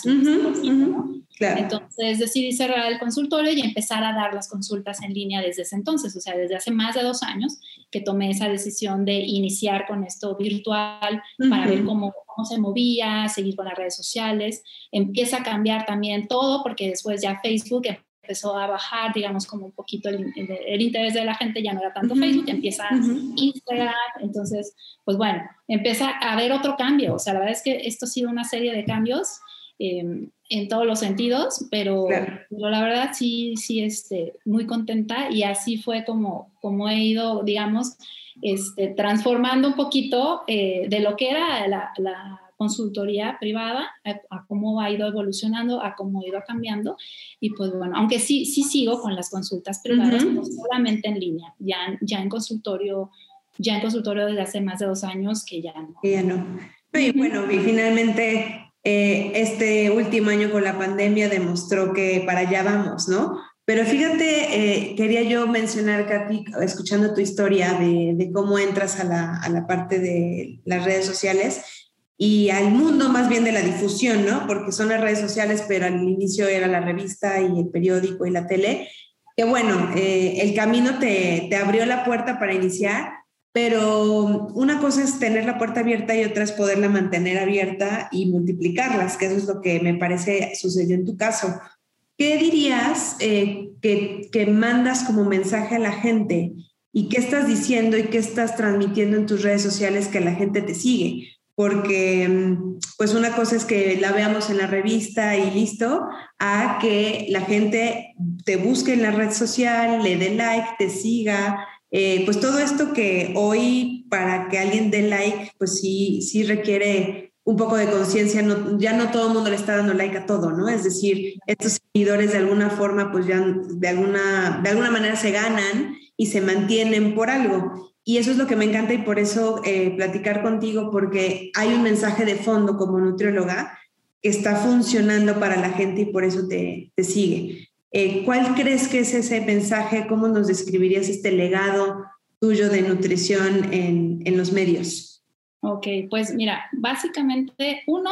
Entonces decidí cerrar el consultorio y empezar a dar las consultas en línea desde ese entonces, o sea, desde hace más de dos años que tomé esa decisión de iniciar con esto virtual para ver cómo, cómo se movía, seguir con las redes sociales. Empieza a cambiar también todo porque después ya Facebook empezó a bajar, digamos, como un poquito el, interés de la gente, ya no era tanto Facebook, empieza Instagram, entonces, pues bueno, empieza a haber otro cambio, o sea, la verdad es que esto ha sido una serie de cambios em, en todos los sentidos, pero, la verdad sí, sí, este, muy contenta y así fue como, como he ido, digamos, este, transformando un poquito eh, de lo que era la consultoría privada, a, cómo ha ido evolucionando, a cómo ha ido cambiando. Y pues bueno, aunque sí, sí sigo con las consultas privadas, no solamente en línea, ya, ya en consultorio, ya en consultorio desde hace más de dos años que ya no. Ya no. Y bueno, y finalmente eh, este último año con la pandemia demostró que para allá vamos, ¿no? Pero fíjate, eh, quería yo mencionar, Katy, escuchando tu historia de, de cómo entras a la, a la, parte de las redes sociales, y al mundo más bien de la difusión, ¿no? Porque son las redes sociales, pero al inicio era la revista y el periódico y la tele. Que bueno, eh, el camino te, te abrió la puerta para iniciar, pero una cosa es tener la puerta abierta y otra es poderla mantener abierta y multiplicarlas, que eso es lo que me parece sucedió en tu caso. ¿Qué dirías eh, que, que mandas como mensaje a la gente y qué estás diciendo y qué estás transmitiendo en tus redes sociales que la gente te sigue? Porque mm, pues una cosa es que la veamos en la revista y listo, a que la gente te busque en la red social, le dé like, te siga, eh, pues todo esto que hoy para que alguien dé like, pues sí, sí requiere un poco de conciencia, no, ya no todo el mundo le está dando like a todo, ¿no? Es decir, estos seguidores de alguna forma, pues ya de alguna, de alguna manera se ganan y se mantienen por algo. Y eso es lo que me encanta y por eso eh, platicar contigo, porque hay un mensaje de fondo como nutrióloga que está funcionando para la gente y por eso te, te sigue. Eh, ¿Cuál crees que es ese mensaje? ¿Cómo nos describirías este legado tuyo de nutrición en, en los medios? Ok, pues mira, básicamente uno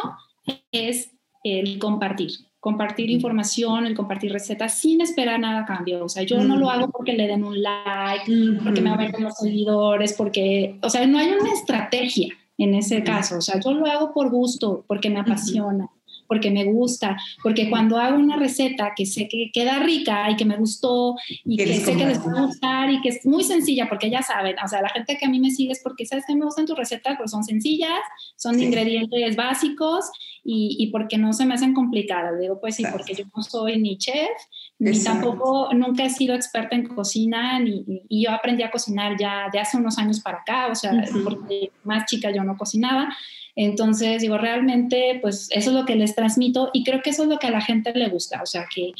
es el compartir, compartir información, el compartir recetas sin esperar nada a cambio. O sea, yo no lo hago porque le den un like, porque me aumenten los seguidores, porque, o sea, no hay una estrategia en ese caso. O sea, yo lo hago por gusto, porque me apasiona porque me gusta, porque cuando hago una receta que sé que queda rica y que me gustó y que sé que les va a gustar y que es muy sencilla, porque ya saben, o sea, la gente que a mí me sigue es porque sabes que me gustan tus recetas, pues son sencillas, son ingredientes básicos y, y, porque no se me hacen complicadas. Digo, pues sí, porque yo no soy ni chef, ni tampoco, nunca he sido experta en cocina, ni, y yo aprendí a cocinar ya de hace unos años para acá, o sea, porque más chica yo no cocinaba. Entonces, digo, realmente, pues eso es lo que les transmito y creo que eso es lo que a la gente le gusta, o sea, que,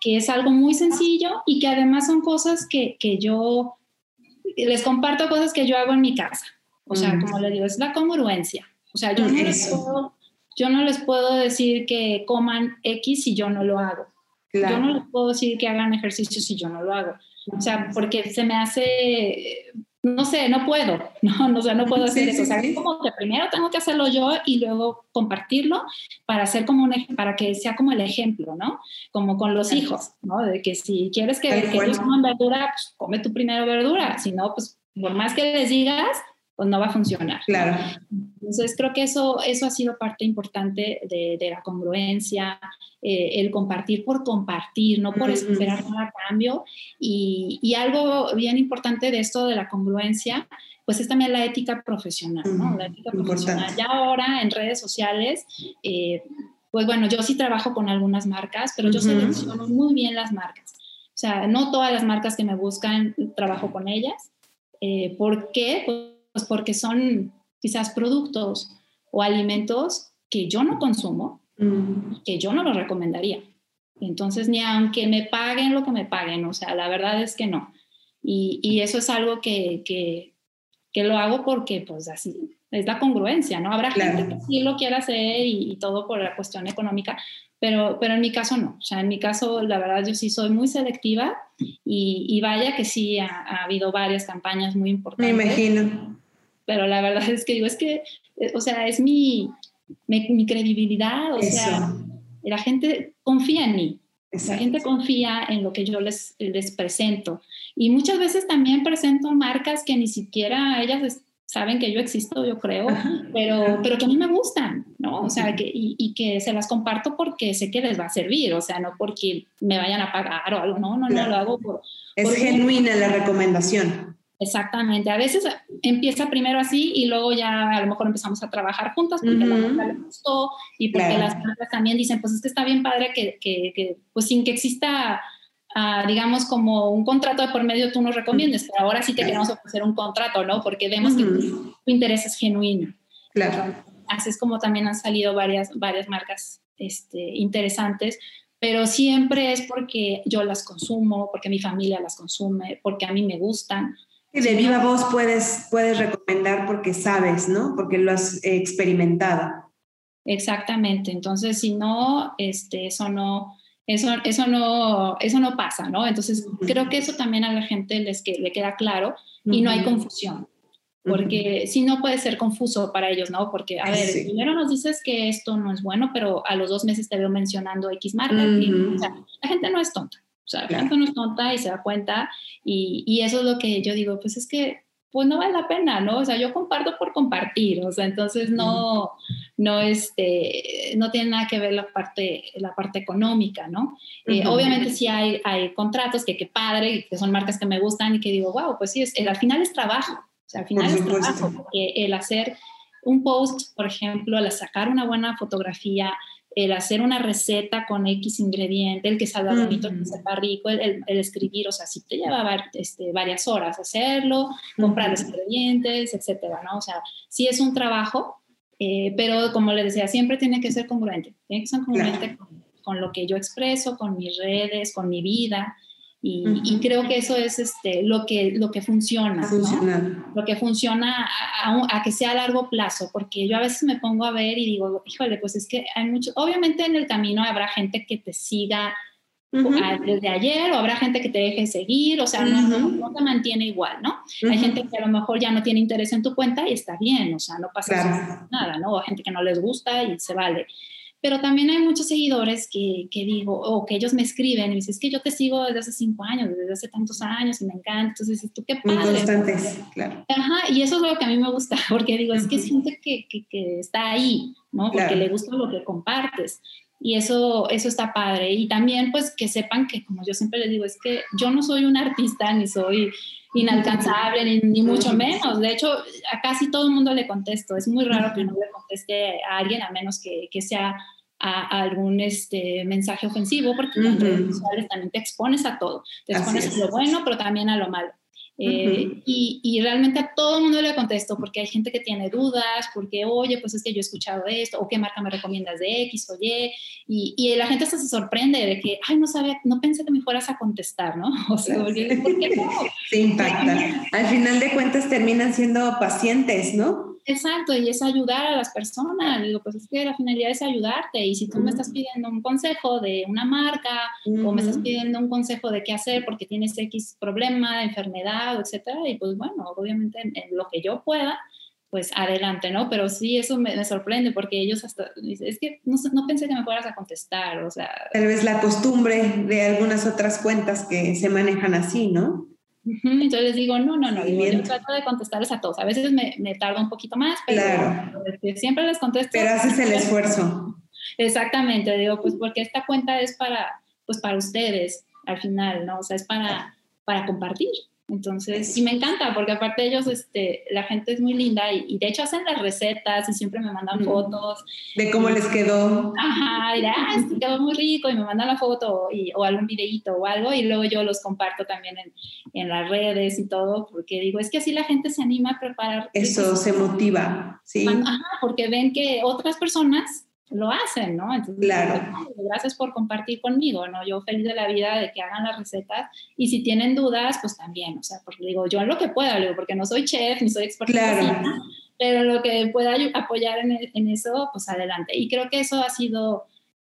que es algo muy sencillo y que además son cosas que, que yo les comparto cosas que yo hago en mi casa. O sea, como les digo, es la congruencia. O sea, yo no, les puedo, yo no les puedo decir que coman X si yo no lo hago. Yo no les puedo decir que hagan ejercicio si yo no lo hago. O sea, porque se me hace no sé, no puedo, no, no, o sea, no puedo hacer eso. o sea, como que primero tengo que hacerlo yo y luego compartirlo para hacer como un, para que sea como el ejemplo, ¿no? Como con los hijos, ¿no? De que si quieres que, que ellos coman verdura, pues come tu primero verdura, si no, pues por más que les digas, pues no va a funcionar. Claro. Entonces creo que eso, eso ha sido parte importante de, de la congruencia, eh, el compartir por compartir, no por esperar nada a cambio. Y, y, algo bien importante de esto de la congruencia, pues es también la ética profesional, ¿no? La ética profesional. Ya ahora en redes sociales, eh, pues bueno, yo sí trabajo con algunas marcas, pero yo selecciono muy bien las marcas. O sea, no todas las marcas que me buscan trabajo con ellas. Eh, ¿Por qué? Pues porque son quizás productos o alimentos que yo no consumo, Mm. que yo no lo recomendaría. Entonces, ni aunque me paguen lo que me paguen, o sea, la verdad es que no. Y, y eso es algo que, que, que, lo hago porque, pues, así es la congruencia, ¿no? Habrá gente que sí lo quiera hacer y, todo por la cuestión económica, pero, pero en mi caso no. O sea, en mi caso, la verdad, yo sí soy muy selectiva y, y vaya que sí ha, ha, habido varias campañas muy importantes. Me imagino. Pero la verdad es que digo, es que, eh, o sea, es mi, mi, credibilidad, o sea, la gente confía en mí. La gente confía en lo que yo les, les presento. Y muchas veces también presento marcas que ni siquiera ellas saben que yo existo, yo creo, pero, pero que a mí me gustan, ¿no? O sea, que, y, y, que se las comparto porque sé que les va a servir, o sea, no porque me vayan a pagar o algo, no, no, no, lo hago por... Es genuina la recomendación. Exactamente, a veces empieza primero así y luego ya a lo mejor empezamos a trabajar juntas porque la marca le gustó y porque las marcas también dicen, pues es que está bien padre que, que, que pues sin que exista, uh, digamos, como un contrato de por medio tú nos recomiendes, pero ahora sí te queremos ofrecer un contrato, ¿no? Porque vemos que tu, interés es genuino. Claro. Así es como también han salido varias, varias marcas este, interesantes, pero siempre es porque yo las consumo, porque mi familia las consume, porque a mí me gustan de viva voz puedes, puedes recomendar porque sabes, ¿no? Porque lo has experimentado. Exactamente. Entonces, si no, este, eso no, eso, eso no, eso no pasa, ¿no? Entonces, creo que eso también a la gente les que, le queda claro y no hay confusión. Porque si no puede ser confuso para ellos, ¿no? Porque, a ver, primero nos dices que esto no es bueno, pero a los dos meses te veo mencionando X marca. y, o sea, la gente no es tonta. O sea, la gente no es tonta y se da cuenta y, y, eso es lo que yo digo, pues es que pues no vale la pena, ¿no? O sea, yo comparto por compartir, o sea, entonces no, no, este, no tiene nada que ver la parte, la parte económica, ¿no? Eh, obviamente sí hay, hay contratos que qué padre, que son marcas que me gustan y que digo, wow, pues sí, es, al final es trabajo, o sea, al final es trabajo, porque el hacer un post, por ejemplo, el sacar una buena fotografía, el hacer una receta con X ingrediente, el que salga bonito, el que sepa rico, el, el, escribir, o sea, sí te lleva este, varias horas hacerlo, comprar los ingredientes, etcétera, ¿no? O sea, sí es un trabajo, eh, pero como le decía, siempre tiene que ser congruente, tiene que ser congruente con, con, lo que yo expreso, con mis redes, con mi vida, Y, creo que eso es este, lo, que, lo que funciona, lo que funciona a, que sea a largo plazo, porque yo a veces me pongo a ver y digo, híjole, pues es que hay mucho, obviamente en el camino habrá gente que te siga desde ayer o habrá gente que te deje seguir, o sea, no, no, te mantiene igual, ¿no? Hay gente que a lo mejor ya no tiene interés en tu cuenta y está bien, o sea, no pasa nada, ¿no? O gente que no les gusta y se vale. Pero también hay muchos seguidores que, que, digo, o que ellos me escriben y me dicen, es que yo te sigo desde hace cinco años, desde hace tantos años y me encanta. Entonces dices, tú qué padre. Muy constantes, claro. Ajá, y eso es lo que a mí me gusta, porque digo, es que es gente que, que, que, está ahí, ¿no? Porque le gusta lo que compartes. Y eso, eso está padre. Y también, pues, que sepan que, como yo siempre les digo, es que yo no soy un artista ni soy inalcanzable, ni, ni, mucho menos. De hecho, a casi todo el mundo le contesto. Es muy raro que no le conteste a alguien, a menos que, que sea a, algún este, mensaje ofensivo, porque en redes sociales también te expones a todo. Te expones a lo bueno, pero también a lo malo. Eh, y, y, realmente a todo el mundo le contesto porque hay gente que tiene dudas, porque, oye, pues es que yo he escuchado esto, o qué marca me recomiendas de X o Y, y, y la gente hasta se sorprende de que, ay, no sabía, no pensé que me fueras a contestar, ¿no? O sea, ¿por qué no? Se impacta. Al final de cuentas terminan siendo pacientes, ¿no? Exacto, y es ayudar a las personas. Digo, pues es que la finalidad es ayudarte. Y si tú me estás pidiendo un consejo de una marca o me estás pidiendo un consejo de qué hacer porque tienes X problema, enfermedad, etcétera, y pues bueno, obviamente en, lo que yo pueda, pues adelante, ¿no? Pero sí, eso me, sorprende porque ellos hasta es que no, no, pensé que me fueras a contestar, o sea. Tal vez la costumbre de algunas otras cuentas que se manejan así, ¿no? Entonces les digo, no, no, no, yo trato de contestarles a todos. A veces me, me tardo un poquito más, pero este, siempre les contesto. Pero haces el esfuerzo. Exactamente, digo, pues porque esta cuenta es para, pues para ustedes al final, ¿no? O sea, es para, para compartir. Entonces, y me encanta porque aparte ellos, este, la gente es muy linda y, de hecho hacen las recetas y siempre me mandan fotos. De cómo les quedó. Ajá, y ah, quedó muy rico y me mandan la foto y, o algún videíto o algo y luego yo los comparto también en, en, las redes y todo porque digo, es que así la gente se anima a preparar. Eso, se motiva, sí. Ajá, porque ven que otras personas lo hacen, ¿no? Entonces, claro. gracias por compartir conmigo, ¿no? Yo feliz de la vida de que hagan las recetas y si tienen dudas, pues también, o sea, porque digo, yo en lo que pueda, digo, porque no soy chef ni soy experta claro. en cocina, pero lo que pueda apoyar en, en, eso, pues adelante. Y creo que eso ha sido,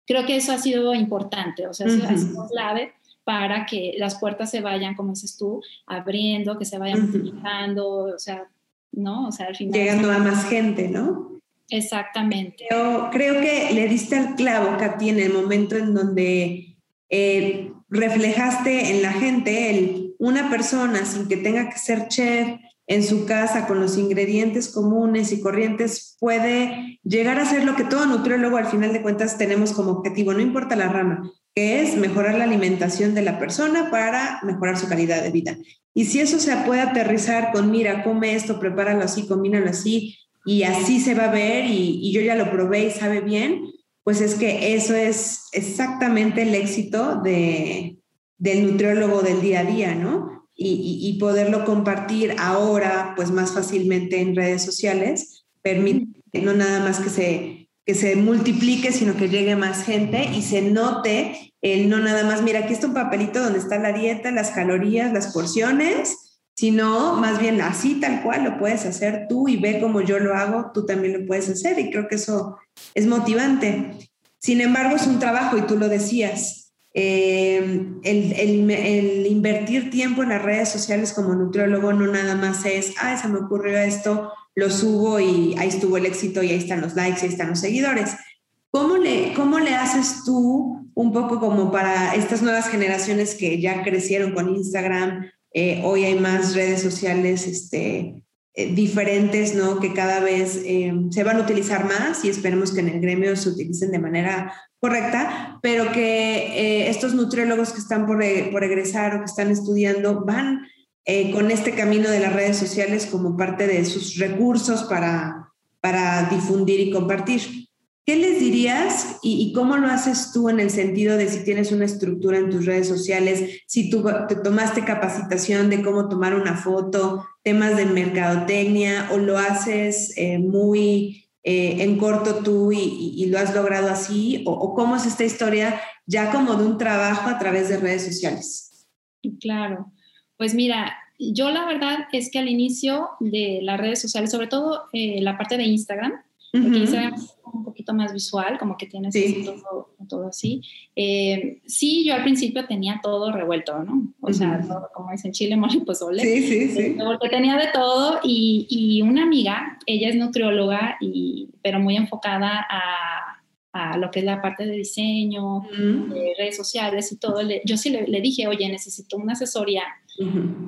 creo que eso ha sido importante, o sea, eso ha sido clave para que las puertas se vayan, como dices tú, abriendo, que se vayan multiplicando, o sea, ¿no? O sea, al final... Llegando a más gente, ¿no? Exactamente. Yo creo que le diste al clavo, Katy, en el momento en donde eh, reflejaste en la gente el, una persona sin que tenga que ser chef en su casa con los ingredientes comunes y corrientes puede llegar a ser lo que todo nutriólogo al final de cuentas tenemos como objetivo, no importa la rama, que es mejorar la alimentación de la persona para mejorar su calidad de vida. Y si eso se puede aterrizar con, mira, come esto, prepáralo así, combínalo así, y así se va a ver y, yo ya lo probé y sabe bien, pues es que eso es exactamente el éxito de, del nutriólogo del día a día, ¿no? Y, y, poderlo compartir ahora, pues más fácilmente en redes sociales, permite no nada más que se, que se multiplique, sino que llegue más gente y se note el no nada más, mira, aquí está un papelito donde está la dieta, las calorías, las porciones, sino más bien así tal cual lo puedes hacer tú y ve como yo lo hago, tú también lo puedes hacer y creo que eso es motivante. Sin embargo, es un trabajo y tú lo decías. Eh, el, el, invertir tiempo en las redes sociales como nutriólogo no nada más es, ah, se me ocurrió esto, lo subo y ahí estuvo el éxito y ahí están los likes, ahí están los seguidores. ¿Cómo le, ¿Cómo le haces tú un poco como para estas nuevas generaciones que ya crecieron con Instagram, eh, hoy hay más redes sociales este, eh, diferentes, ¿no? Que cada vez eh, se van a utilizar más y esperemos que en el gremio se utilicen de manera correcta, pero que estos nutriólogos que están por, por, egresar o que están estudiando van con este camino de las redes sociales como parte de sus recursos para, para difundir y compartir. ¿Qué les dirías y, cómo lo haces tú en el sentido de si tienes una estructura en tus redes sociales, si tú te tomaste capacitación de cómo tomar una foto, temas de mercadotecnia o lo haces eh, muy eh, en corto tú y, lo has logrado así? O, cómo es esta historia ya como de un trabajo a través de redes sociales? Claro. Pues mira, yo la verdad es que al inicio de las redes sociales, sobre todo eh, la parte de Instagram, porque Instagram un poquito más visual, como que tienes todo, así. Eh, sí, yo al principio tenía todo revuelto, ¿no? O sea, como dicen Chile, mole, pues ole. Sí, sí, sí. Porque tenía de todo y, y, una amiga, ella es nutrióloga, y, pero muy enfocada a a lo que es la parte de diseño, de redes sociales y todo, yo sí le, dije, oye, necesito una asesoría,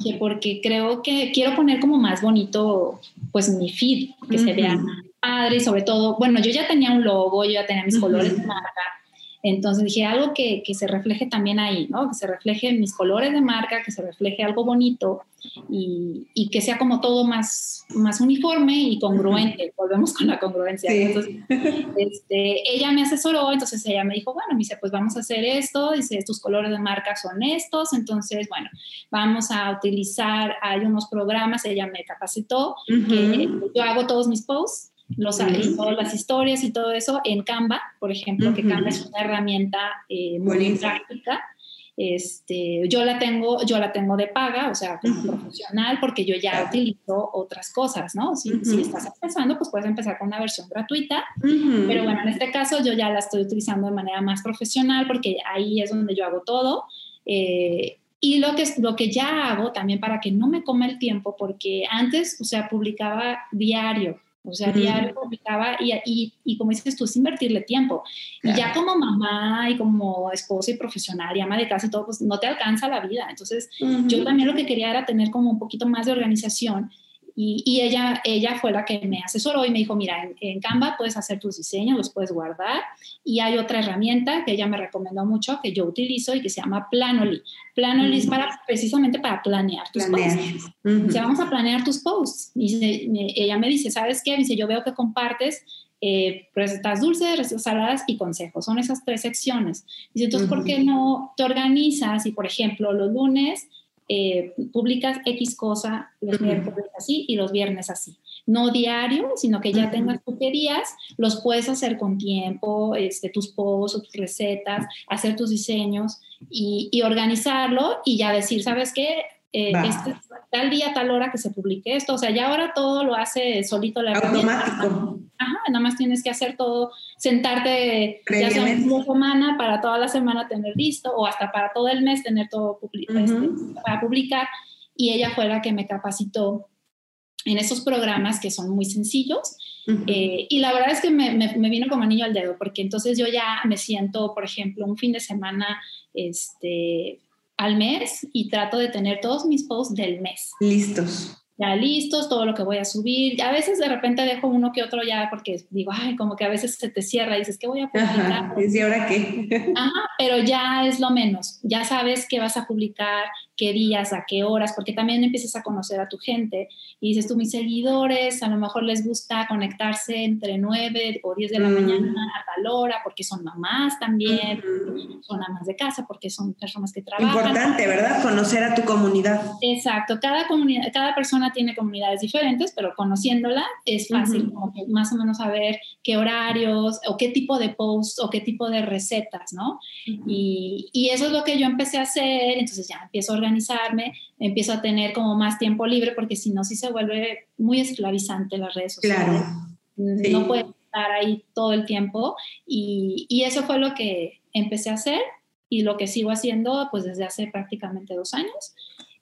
que porque creo que quiero poner como más bonito, pues mi feed, que se vea padre y sobre todo, bueno, yo ya tenía un logo, yo ya tenía mis colores de marca, entonces dije, algo que, que, se refleje también ahí, ¿no? Que se refleje mis colores de marca, que se refleje algo bonito y, y que sea como todo más, más uniforme y congruente. Volvemos con la congruencia. Entonces, este, ella me asesoró, entonces ella me dijo, bueno, me dice, pues vamos a hacer esto, dice, tus colores de marca son estos, entonces, bueno, vamos a utilizar, hay unos programas, ella me capacitó, que yo hago todos mis posts los todas las historias y todo eso en Canva, por ejemplo, que Canva es una herramienta eh, muy práctica. Este, yo la tengo, yo la tengo de paga, o sea, como profesional, porque yo ya utilizo otras cosas, ¿no? Si, si, estás empezando, pues puedes empezar con una versión gratuita, pero bueno, en este caso yo ya la estoy utilizando de manera más profesional, porque ahí es donde yo hago todo. Eh, y lo que, lo que ya hago también para que no me coma el tiempo, porque antes, o sea, publicaba diario, o sea, diario publicaba y, y, y, como dices tú, es invertirle tiempo. Y ya como mamá y como esposa y profesional y ama de casa y todo, pues no te alcanza la vida. Entonces, yo también lo que quería era tener como un poquito más de organización y, ella, ella fue la que me asesoró y me dijo, mira, en, Canva puedes hacer tus diseños, los puedes guardar. Y hay otra herramienta que ella me recomendó mucho, que yo utilizo y que se llama Planoly. Planoly es para, precisamente para planear tus posts. vamos a planear tus posts. Y ella me dice, ¿sabes qué? Dice, yo veo que compartes eh, recetas dulces, recetas saladas y consejos. Son esas tres secciones. Dice, entonces, ¿por qué no te organizas y, por ejemplo, los lunes eh, publicas X cosa, los miércoles así y los viernes así. No diario, sino que ya tengas tus días, los puedes hacer con tiempo, este, tus posts, tus recetas, hacer tus diseños y, y organizarlo y ya decir, ¿sabes qué? Eh, este, tal día, tal hora que se publique esto. O sea, ya ahora todo lo hace solito la Automático. Ajá, nada más tienes que hacer todo, sentarte ya sea una semana para toda la semana tener listo o hasta para todo el mes tener todo este, para publicar. Y ella fue la que me capacitó en esos programas que son muy sencillos. Eh, y la verdad es que me, me, me, vino como anillo al dedo, porque entonces yo ya me siento, por ejemplo, un fin de semana, este, al mes y trato de tener todos mis posts del mes. Listos ya listos, todo lo que voy a subir. A veces de repente dejo uno que otro ya porque digo, ay, como que a veces se te cierra y dices, ¿qué voy a publicar? ¿Y ahora qué? Ajá, pero ya es lo menos. Ya sabes qué vas a publicar, qué días, a qué horas, porque también empiezas a conocer a tu gente y dices tú, mis seguidores, a lo mejor les gusta conectarse entre 9 o 10 de la mm. mañana a tal hora porque son mamás también, son amas de casa, porque son personas que trabajan. Importante, ¿verdad? Conocer a tu comunidad. Exacto, cada comunidad, cada persona tiene comunidades diferentes, pero conociéndola es fácil más o menos saber qué horarios o qué tipo de posts o qué tipo de recetas, ¿no? y, y, eso es lo que yo empecé a hacer, entonces ya empiezo a organizarme, empiezo a tener como más tiempo libre, porque si no, sí se vuelve muy esclavizante las redes sociales. Claro. Mm, no puedes estar ahí todo el tiempo y, y eso fue lo que empecé a hacer y lo que sigo haciendo pues desde hace prácticamente dos años.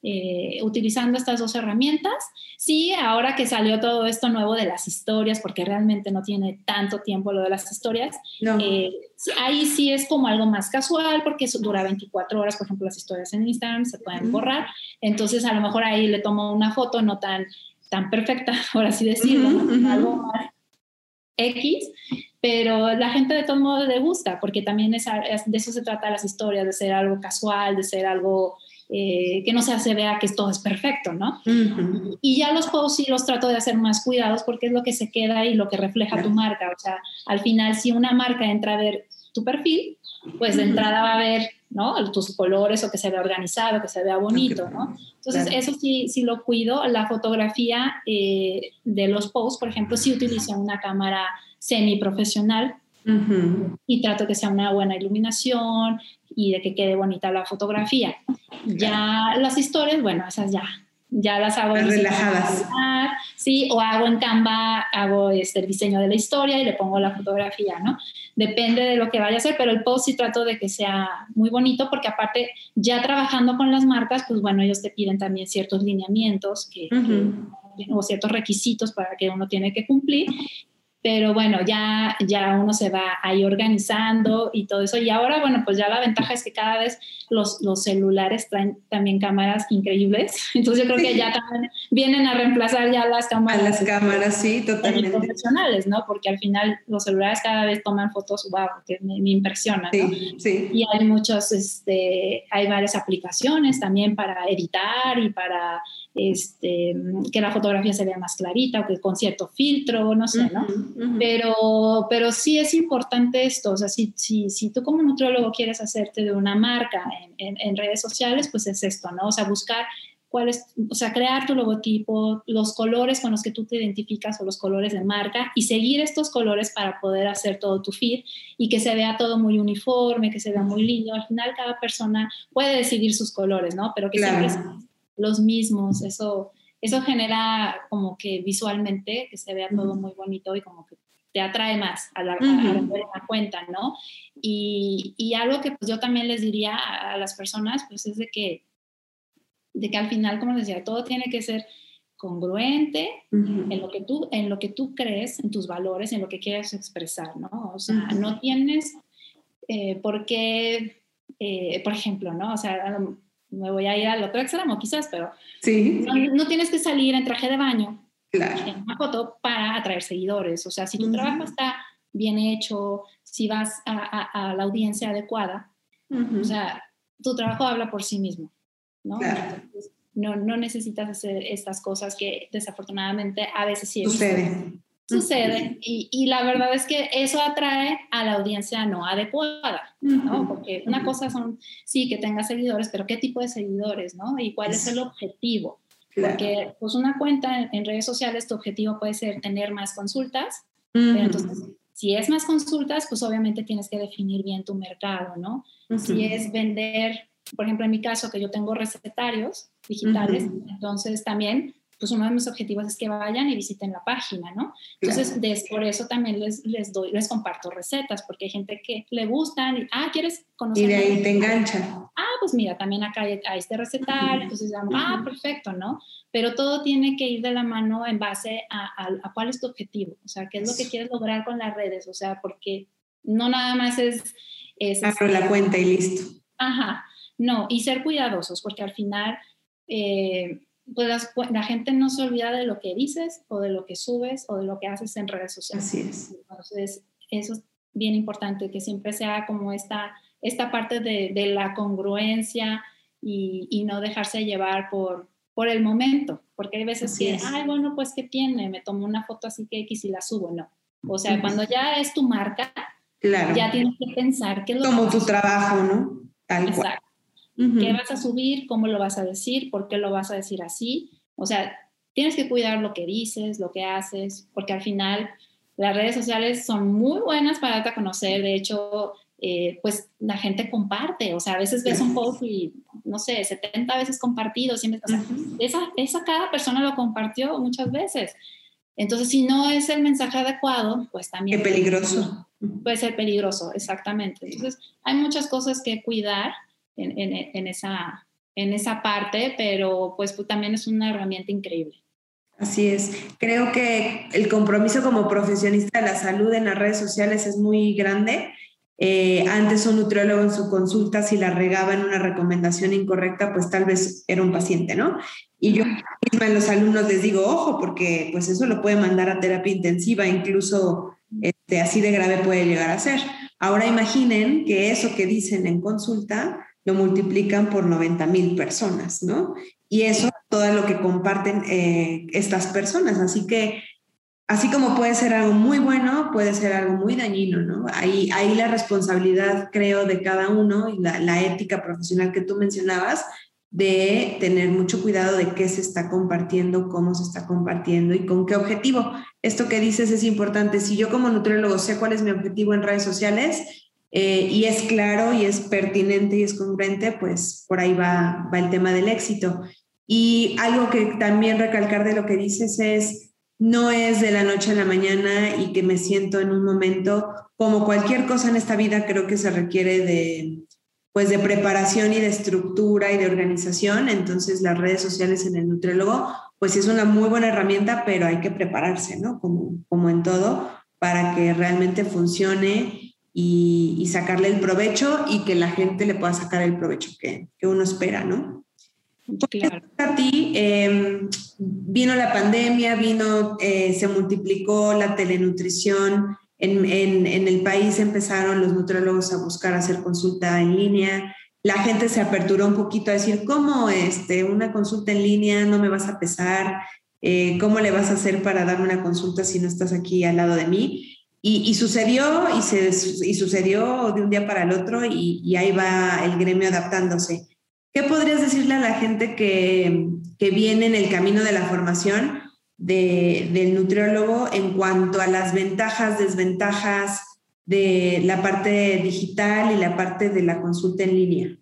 Eh, utilizando estas dos herramientas. Sí, ahora que salió todo esto nuevo de las historias, porque realmente no tiene tanto tiempo lo de las historias, eh, ahí sí es como algo más casual, porque dura 24 horas, por ejemplo, las historias en Instagram se pueden borrar, entonces a lo mejor ahí le tomo una foto no tan, tan perfecta, por así decirlo, algo más X, pero la gente de todo modo le gusta, porque también es, de eso se trata las historias, de ser algo casual, de ser algo eh, que no se hace vea que todo es perfecto, ¿no? Y ya los posts sí los trato de hacer más cuidados porque es lo que se queda y lo que refleja tu marca. O sea, al final, si una marca entra a ver tu perfil, pues de entrada va a ver, ¿no? Tus colores o que se vea organizado, que se vea bonito, ¿no? Entonces, eso sí, sí lo cuido. La fotografía eh, de los posts, por ejemplo, sí utilizo una cámara semi profesional y trato que sea una buena iluminación, y de que quede bonita la fotografía. Ya las historias, bueno, esas ya, ya las hago en relajadas. Sí, o hago en Canva, hago este, el diseño de la historia y le pongo la fotografía, ¿no? Depende de lo que vaya a hacer, pero el post sí trato de que sea muy bonito porque aparte ya trabajando con las marcas, pues bueno, ellos te piden también ciertos lineamientos que, o ciertos requisitos para que uno tiene que cumplir pero bueno, ya, ya uno se va ahí organizando y todo eso. Y ahora, bueno, pues ya la ventaja es que cada vez los, los celulares traen también cámaras increíbles. Entonces yo creo que ya también vienen a reemplazar ya las cámaras. las cámaras, sí, totalmente. Profesionales, ¿no? Porque al final los celulares cada vez toman fotos, wow, que me, me impresiona, ¿no? Sí, sí. Y hay muchos, este, hay varias aplicaciones también para editar y para este, que la fotografía se vea más clarita o que con cierto filtro, no sé, ¿no? pero, pero sí es importante esto, o sea, si, si, si tú como nutriólogo quieres hacerte de una marca en, en, redes sociales, pues es esto, ¿no? O sea, buscar cuál es, o sea, crear tu logotipo, los colores con los que tú te identificas o los colores de marca y seguir estos colores para poder hacer todo tu feed y que se vea todo muy uniforme, que se vea muy lindo. Al final cada persona puede decidir sus colores, ¿no? Pero que siempre los mismos, eso, eso genera como que visualmente que se vea todo muy bonito y como que te atrae más a la, cuenta, ¿no? Y, y, algo que pues yo también les diría a, las personas, pues es de que, de que al final, como les decía, todo tiene que ser congruente en, lo que tú, en lo que tú crees, en tus valores, en lo que quieres expresar, ¿no? O sea, no tienes eh, por qué, eh, por ejemplo, ¿no? O sea, me voy a ir al otro extremo quizás, pero sí. no, tienes que salir en traje de baño claro. en una foto para atraer seguidores. O sea, si tu trabajo está bien hecho, si vas a, la audiencia adecuada, o sea, tu trabajo habla por sí mismo, ¿no? no, no necesitas hacer estas cosas que desafortunadamente a veces sí sucede sucede y, y, la verdad es que eso atrae a la audiencia no adecuada, ¿no? Porque una cosa son, sí, que tenga seguidores, pero ¿qué tipo de seguidores, no? Y cuál es el objetivo. Porque pues una cuenta en, redes sociales, tu objetivo puede ser tener más consultas, pero entonces si es más consultas, pues obviamente tienes que definir bien tu mercado, ¿no? Si es vender, por ejemplo, en mi caso, que yo tengo recetarios digitales, entonces también pues uno de mis objetivos es que vayan y visiten la página, ¿no? Entonces, por eso también les, les doy, les comparto recetas, porque hay gente que le gustan y, ah, ¿quieres conocer? Y de ahí te engancha. Ah, pues mira, también acá hay, este recetario, entonces, ah, perfecto, ¿no? Pero todo tiene que ir de la mano en base a, a, cuál es tu objetivo, o sea, qué es lo que quieres lograr con las redes, o sea, porque no nada más es... es Abro la cuenta y listo. Ajá, no, y ser cuidadosos, porque al final... Eh, pues la, gente no se olvida de lo que dices o de lo que subes o de lo que haces en redes sociales. Así es. Entonces, eso es bien importante, que siempre sea como esta, esta parte de, de la congruencia y, y, no dejarse llevar por, por el momento, porque hay veces que, ay, bueno, pues, ¿qué tiene? Me tomo una foto así que X y la subo, no. O sea, cuando ya es tu marca, claro. ya tienes que pensar que es Como tu trabajo, ¿no? Tal Exacto. ¿Qué vas a subir? ¿Cómo lo vas a decir? ¿Por qué lo vas a decir así? O sea, tienes que cuidar lo que dices, lo que haces, porque al final las redes sociales son muy buenas para darte a conocer. De hecho, eh, pues la gente comparte. O sea, a veces ves un post y, no sé, 70 veces compartido. Siempre, o sea, esa, esa cada persona lo compartió muchas veces. Entonces, si no es el mensaje adecuado, pues también... Qué peligroso. Puede ser peligroso, exactamente. Entonces, hay muchas cosas que cuidar en, esa, en esa parte, pero pues, pues también es una herramienta increíble. Así es. Creo que el compromiso como profesionista de la salud en las redes sociales es muy grande. Eh, antes un nutriólogo en su consulta, si la regaba en una recomendación incorrecta, pues tal vez era un paciente, ¿no? Y yo misma a los alumnos les digo, ojo, porque pues eso lo puede mandar a terapia intensiva, incluso este, así de grave puede llegar a ser. Ahora imaginen que eso que dicen en consulta lo multiplican por 90 mil personas, ¿no? Y eso todo lo que comparten eh, estas personas. Así que, así como puede ser algo muy bueno, puede ser algo muy dañino, ¿no? Ahí, ahí la responsabilidad, creo, de cada uno y la, la ética profesional que tú mencionabas, de tener mucho cuidado de qué se está compartiendo, cómo se está compartiendo y con qué objetivo. Esto que dices es importante. Si yo como nutriólogo sé cuál es mi objetivo en redes sociales, eh, y es claro y es pertinente y es congruente, pues por ahí va, va el tema del éxito. Y algo que también recalcar de lo que dices es, no es de la noche a la mañana y que me siento en un momento, como cualquier cosa en esta vida, creo que se requiere de, pues de preparación y de estructura y de organización. Entonces las redes sociales en el nutriólogo, pues es una muy buena herramienta, pero hay que prepararse, ¿no? Como, como en todo, para que realmente funcione y, sacarle el provecho y que la gente le pueda sacar el provecho que, que uno espera, ¿no? Claro. A ti em, vino la pandemia, vino, eh, se multiplicó la telenutrición. En, en, en, el país empezaron los nutriólogos a buscar hacer consulta en línea. La gente se aperturó un poquito a decir, ¿cómo este, una consulta en línea no me vas a pesar? Eh, ¿Cómo le vas a hacer para darme una consulta si no estás aquí al lado de mí? Y, y sucedió y, se, y sucedió de un día para el otro y, y ahí va el gremio adaptándose. ¿Qué podrías decirle a la gente que, que viene en el camino de la formación de, del nutriólogo en cuanto a las ventajas, desventajas de la parte digital y la parte de la consulta en línea?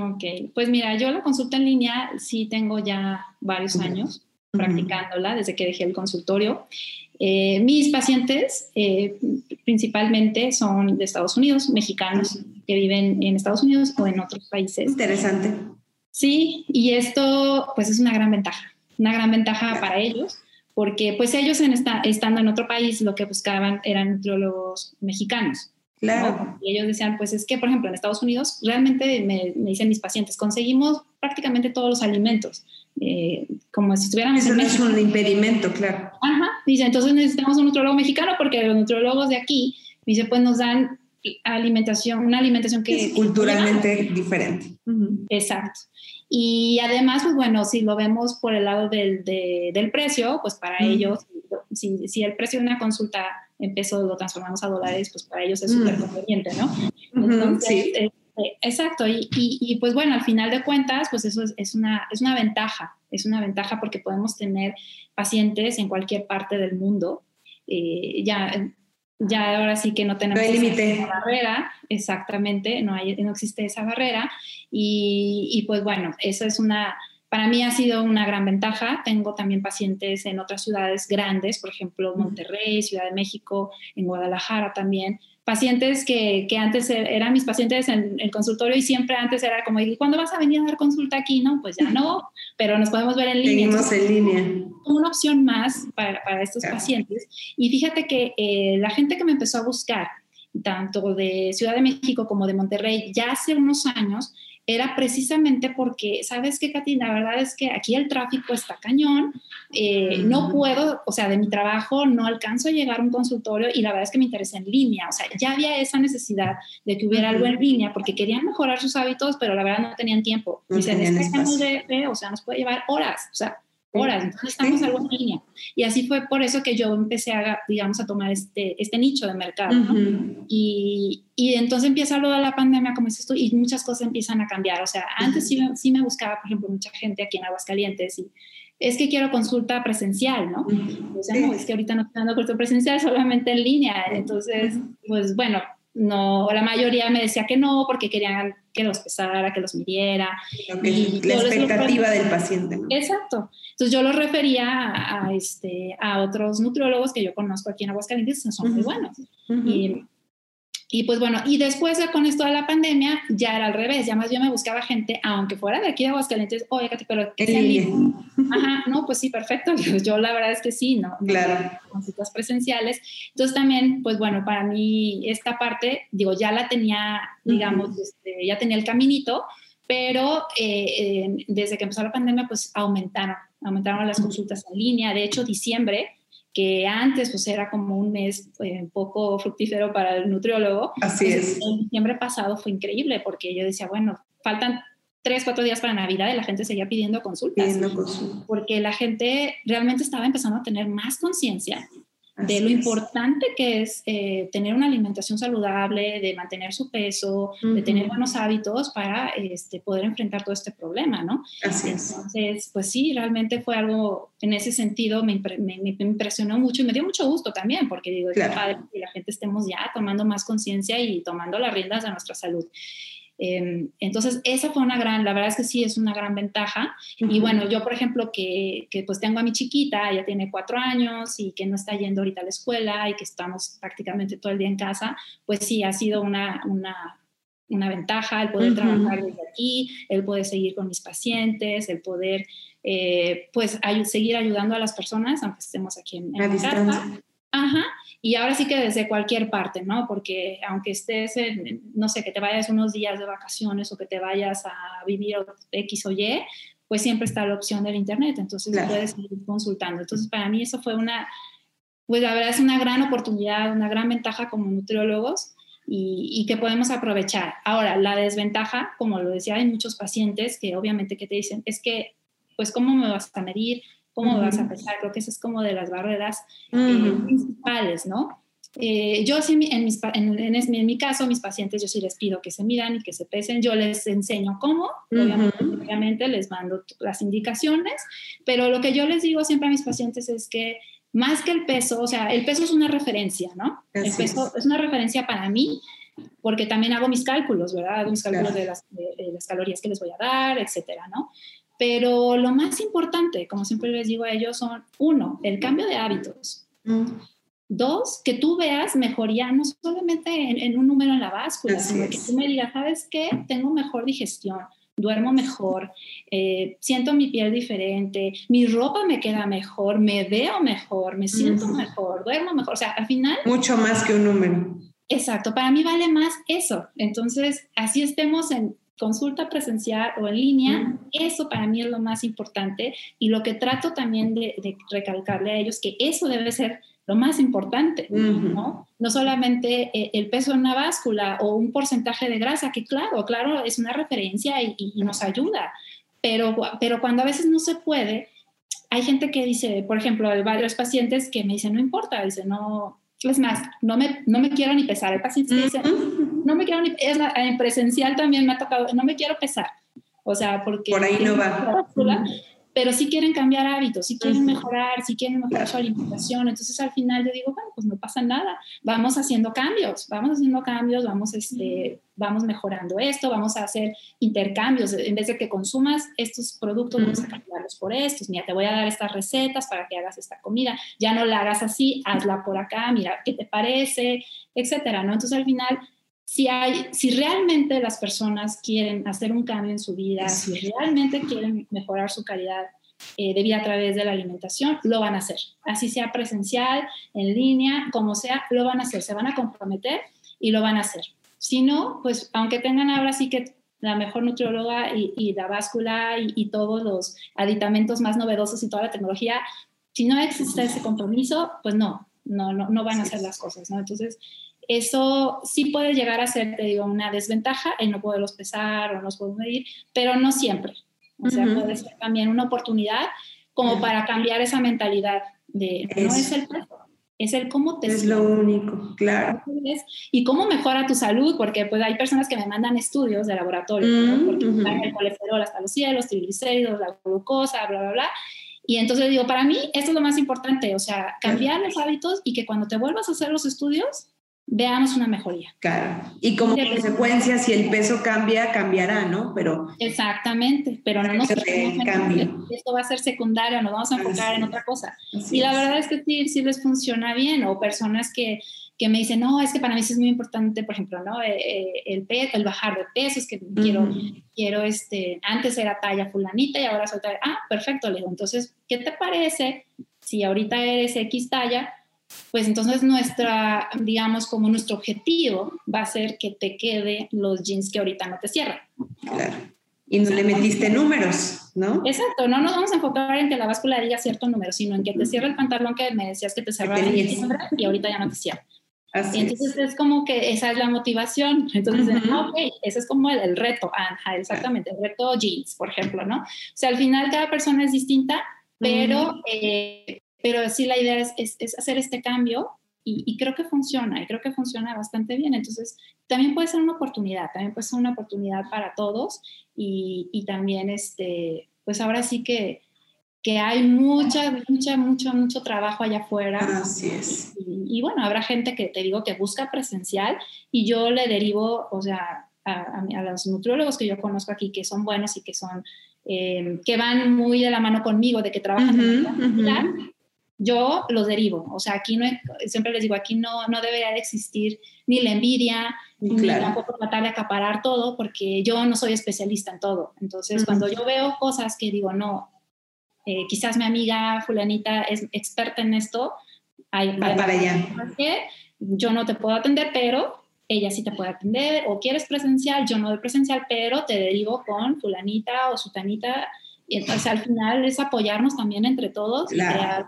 Ok, pues mira, yo la consulta en línea sí tengo ya varios años practicándola desde que dejé el consultorio. Eh, mis pacientes eh, principalmente son de Estados Unidos, mexicanos que viven en Estados Unidos o en otros países. Interesante. Sí, y esto pues es una gran ventaja, una gran ventaja para ellos, porque pues ellos en esta, estando en otro país lo que buscaban eran nutriólogos mexicanos. Claro. Y ellos decían, pues es que, por ejemplo, en Estados Unidos, realmente me, me dicen mis pacientes, conseguimos prácticamente todos los alimentos, eh, como si estuvieran Eso no es un impedimento, claro. Ajá, dice, entonces necesitamos un nutriólogo mexicano porque los nutriólogos de aquí, dice, pues nos dan alimentación, una alimentación que es culturalmente diferente. Exacto. Y además, pues bueno, si lo vemos por el lado del, del precio, pues para ellos, si, si, el precio de una consulta en pesos lo transformamos a dólares, pues para ellos es súper conveniente, ¿no? Entonces, sí. Este, exacto. Y, y, y, pues bueno, al final de cuentas, pues eso es, es, una, es una ventaja, es una ventaja porque podemos tener pacientes en cualquier parte del mundo. Eh, ya ya ahora sí que no tenemos no esa barrera, exactamente, no, hay, no existe esa barrera y, y, pues bueno, eso es una, para mí ha sido una gran ventaja. Tengo también pacientes en otras ciudades grandes, por ejemplo, Monterrey, Ciudad de México, en Guadalajara también, pacientes que, que, antes e, eran mis pacientes en el consultorio y siempre antes era como, ¿y cuándo vas a venir a dar consulta aquí? No, pues ya no, pero nos podemos ver en línea. Seguimos en línea. Una opción más para, para estos claro. pacientes. Y fíjate que eh, la gente que me empezó a buscar, tanto de Ciudad de México como de Monterrey, ya hace unos años, era precisamente porque, ¿sabes qué, Katy? La verdad es que aquí el tráfico está cañón, eh, no puedo, o sea, de mi trabajo no alcanzo a llegar a un consultorio y la verdad es que me interesa en línea, o sea, ya había esa necesidad de que hubiera algo en línea porque querían mejorar sus hábitos, pero la verdad no tenían tiempo. No estamos de, de, o sea, nos puede llevar horas, o sea, horas, entonces estamos algo en línea. Y así fue por eso que yo empecé a, digamos, a tomar este, este nicho de mercado, ¿no? Uh -huh. y, y, entonces empieza lo de la pandemia, como dices tú, y muchas cosas empiezan a cambiar. O sea, antes sí, sí me buscaba, por ejemplo, mucha gente aquí en Aguascalientes y es que quiero consulta presencial, ¿no? O sea, no, es que ahorita no estoy dando consulta presencial, solamente en línea. Entonces, pues bueno, no, la mayoría me decía que no, porque querían que los pesara, que los midiera. Okay. la expectativa del paciente. ¿no? Exacto. Entonces yo los refería a, a, este, a otros nutriólogos que yo conozco aquí en Aguascalientes, que son uh -huh. muy buenos. Uh -huh. y, y pues bueno, y después con esto de la pandemia ya era al revés, ya más bien me buscaba gente, aunque fuera de aquí de Aguascalientes, oye, pero sea en Ajá, no, pues sí, perfecto. Yo la verdad es que sí, ¿no? Claro. Con citas presenciales. Entonces también, pues bueno, para mí esta parte, digo, ya la tenía, digamos, uh -huh. este, ya tenía el caminito, pero eh, eh, desde que empezó la pandemia, pues aumentaron, aumentaron las consultas en línea. De hecho, diciembre que antes pues era como un mes eh, poco fructífero para el nutriólogo. Así pues, es. En diciembre pasado fue increíble porque yo decía, bueno, faltan tres, cuatro días para Navidad y la gente seguía pidiendo consultas. Pidiendo consultas. Porque la gente realmente estaba empezando a tener más conciencia de lo importante que es eh, tener una alimentación saludable, de mantener su peso, de tener buenos hábitos para este, poder enfrentar todo este problema, ¿no? Así Entonces, pues sí, realmente fue algo, en ese sentido, me, impresionó mucho y me dio mucho gusto también, porque digo, es padre que la gente estemos ya tomando más conciencia y tomando las riendas de nuestra salud. Em, entonces, esa fue una gran, la verdad es que sí, es una gran ventaja. Y bueno, yo, por ejemplo, que, que, pues tengo a mi chiquita, ella tiene cuatro años y que no está yendo ahorita a la escuela y que estamos prácticamente todo el día en casa, pues sí, ha sido una, una, una ventaja el poder trabajar desde aquí, el poder seguir con mis pacientes, el poder, eh, pues, seguir ayudando a las personas, aunque estemos aquí en, en casa. Ajá. Y ahora sí que desde cualquier parte, ¿no? Porque aunque estés, en, no sé, que te vayas unos días de vacaciones o que te vayas a vivir X o Y, pues siempre está la opción del Internet, entonces puedes ir consultando. Entonces, para mí eso fue una, pues la verdad es una gran oportunidad, una gran ventaja como nutriólogos y, y, que podemos aprovechar. Ahora, la desventaja, como lo decía, hay muchos pacientes que obviamente que te dicen, es que, pues, ¿cómo me vas a medir? Cómo vas a pesar. Creo que esa es como de las barreras eh, principales, ¿no? Eh, yo sí, en, mis, en, en, mi caso, mis pacientes, yo sí les pido que se midan y que se pesen. Yo les enseño cómo, obviamente, les mando las indicaciones, pero lo que yo les digo siempre a mis pacientes es que más que el peso, o sea, el peso es una referencia, ¿no? el peso es. una referencia para mí, porque también hago mis cálculos, ¿verdad? Hago mis cálculos de, las, de, las, calorías que les voy a dar, etcétera, ¿no? Pero lo más importante, como siempre les digo a ellos, son, uno, el cambio de hábitos. Mm. Dos, que tú veas mejoría no solamente en, un número en la báscula, sino que tú me digas, ¿sabes qué? Tengo mejor digestión, duermo mejor, eh, siento mi piel diferente, mi ropa me queda mejor, me veo mejor, me siento mejor, duermo mejor. O sea, al final... Mucho más que un número. Exacto, para mí vale más eso. Entonces, así estemos en consulta presencial o en línea, eso para mí es lo más importante y lo que trato también de, recalcarle a ellos que eso debe ser lo más importante, ¿no? No solamente eh, el peso en una báscula o un porcentaje de grasa, que claro, claro, es una referencia y, nos ayuda, pero, pero cuando a veces no se puede, hay gente que dice, por ejemplo, hay varios pacientes que me dicen, no importa, dice, no, es más, no me, no me quiero ni pesar. El paciente dice, no me quiero ni, es en presencial también me ha tocado, no me quiero pesar. O sea, porque... Por ahí no va pero si quieren cambiar hábitos, si quieren mejorar, si quieren mejorar su alimentación. Entonces al final yo digo, bueno, pues no pasa nada, vamos haciendo cambios, vamos haciendo cambios, vamos, este, vamos mejorando esto, vamos a hacer intercambios. En vez de que consumas estos productos, vamos a cambiarlos por estos. Mira, te voy a dar estas recetas para que hagas esta comida. Ya no la hagas así, hazla por acá, mira qué te parece, etcétera, ¿no? Entonces al final si, hay, si realmente las personas quieren hacer un cambio en su vida, si realmente quieren mejorar su calidad eh, de vida a través de la alimentación, lo van a hacer. Así sea presencial, en línea, como sea, lo van a hacer. Se van a comprometer y lo van a hacer. Si no, pues aunque tengan ahora sí que la mejor nutrióloga y, la báscula y, y, todos los aditamentos más novedosos y toda la tecnología, si no existe ese compromiso, pues no, no, no, no van a hacer las cosas, ¿no? Entonces, eso sí puede llegar a ser, te digo, una desventaja el no poderlos pesar o no los puedo medir, pero no siempre. O sea, puede ser también una oportunidad como para cambiar esa mentalidad de no es el peso, es el cómo te Es lo único, claro. Y cómo mejora tu salud, porque pues hay personas que me mandan estudios de laboratorio, porque están el colesterol hasta los cielos, triglicéridos, la glucosa, bla, bla, bla. Y entonces digo, para mí esto es lo más importante, o sea, cambiar los hábitos y que cuando te vuelvas a hacer los estudios, veamos una mejoría. Claro. Y como consecuencia, si el peso cambia, cambiará, ¿no? Pero exactamente, pero no nos cambio. Esto va a ser secundario, nos vamos a enfocar en otra cosa. y la verdad es que sí, sí les funciona bien. O personas que, que me dicen, no, es que para mí es muy importante, por ejemplo, ¿no? Eh, eh, el, el bajar de peso, es que quiero, quiero, este, antes era talla fulanita y ahora soy talla, ah, perfecto, le digo, entonces, ¿qué te parece si ahorita eres X talla? Pues entonces nuestra, digamos, como nuestro objetivo va a ser que te quede los jeans que ahorita no te cierran. Claro. Y no le metiste números, ¿no? Exacto, no nos vamos a enfocar en que la báscula diga cierto número, sino en que te cierre el pantalón que me decías que te cerraba y ahorita ya no te cierra. Así entonces es. como que esa es la motivación. Entonces, ok, ese es como el, reto, Anja, exactamente, el reto jeans, por ejemplo, ¿no? O sea, al final cada persona es distinta, pero pero sí la idea es, es, hacer este cambio y, creo que funciona, y creo que funciona bastante bien. Entonces, también puede ser una oportunidad, también puede ser una oportunidad para todos y, y también, este, pues ahora sí que, que hay mucha, mucha, mucho, mucho trabajo allá afuera. Así es. Y, bueno, habrá gente que te digo que busca presencial y yo le derivo, o sea, a, a, los nutriólogos que yo conozco aquí, que son buenos y que son, eh, que van muy de la mano conmigo, de que trabajan en la yo los derivo. O sea, aquí no, siempre les digo, aquí no, no debería de existir ni la envidia, ni tampoco tratar de acaparar todo, porque yo no soy especialista en todo. Entonces, cuando yo veo cosas que digo, no, eh, quizás mi amiga fulanita es experta en esto, hay, para allá. Yo no te puedo atender, pero ella sí te puede atender, o quieres presencial, yo no de presencial, pero te derivo con fulanita o sutanita. Y entonces al final es apoyarnos también entre todos y crear